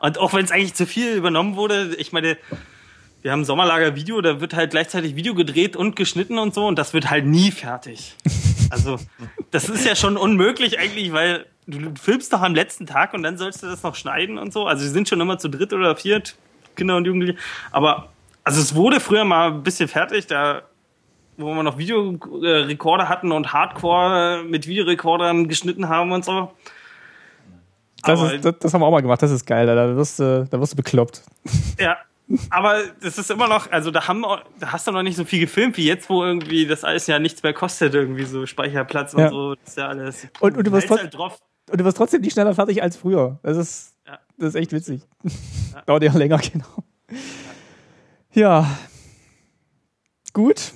Und auch wenn es eigentlich zu viel übernommen wurde, ich meine, wir haben Sommerlager-Video, da wird halt gleichzeitig Video gedreht und geschnitten und so und das wird halt nie fertig. (laughs) Also, das ist ja schon unmöglich eigentlich, weil du filmst doch am letzten Tag und dann sollst du das noch schneiden und so. Also sie sind schon immer zu dritt oder viert, Kinder und Jugendliche. Aber also es wurde früher mal ein bisschen fertig, da wo wir noch Videorekorder hatten und Hardcore mit Videorekordern geschnitten haben und so. Das, ist, das, das, haben wir auch mal gemacht, das ist geil, da wirst du, da wirst du bekloppt. Ja, aber das ist immer noch, also da haben da hast du noch nicht so viel gefilmt wie jetzt, wo irgendwie das alles ja nichts mehr kostet, irgendwie so Speicherplatz und so. Das ist ja alles. Und, und du wirst halt drauf und du wirst trotzdem nicht schneller fertig als früher. Das ist, ja. das ist echt witzig. Ja. (laughs) Dauert ja länger, genau. Ja. Gut.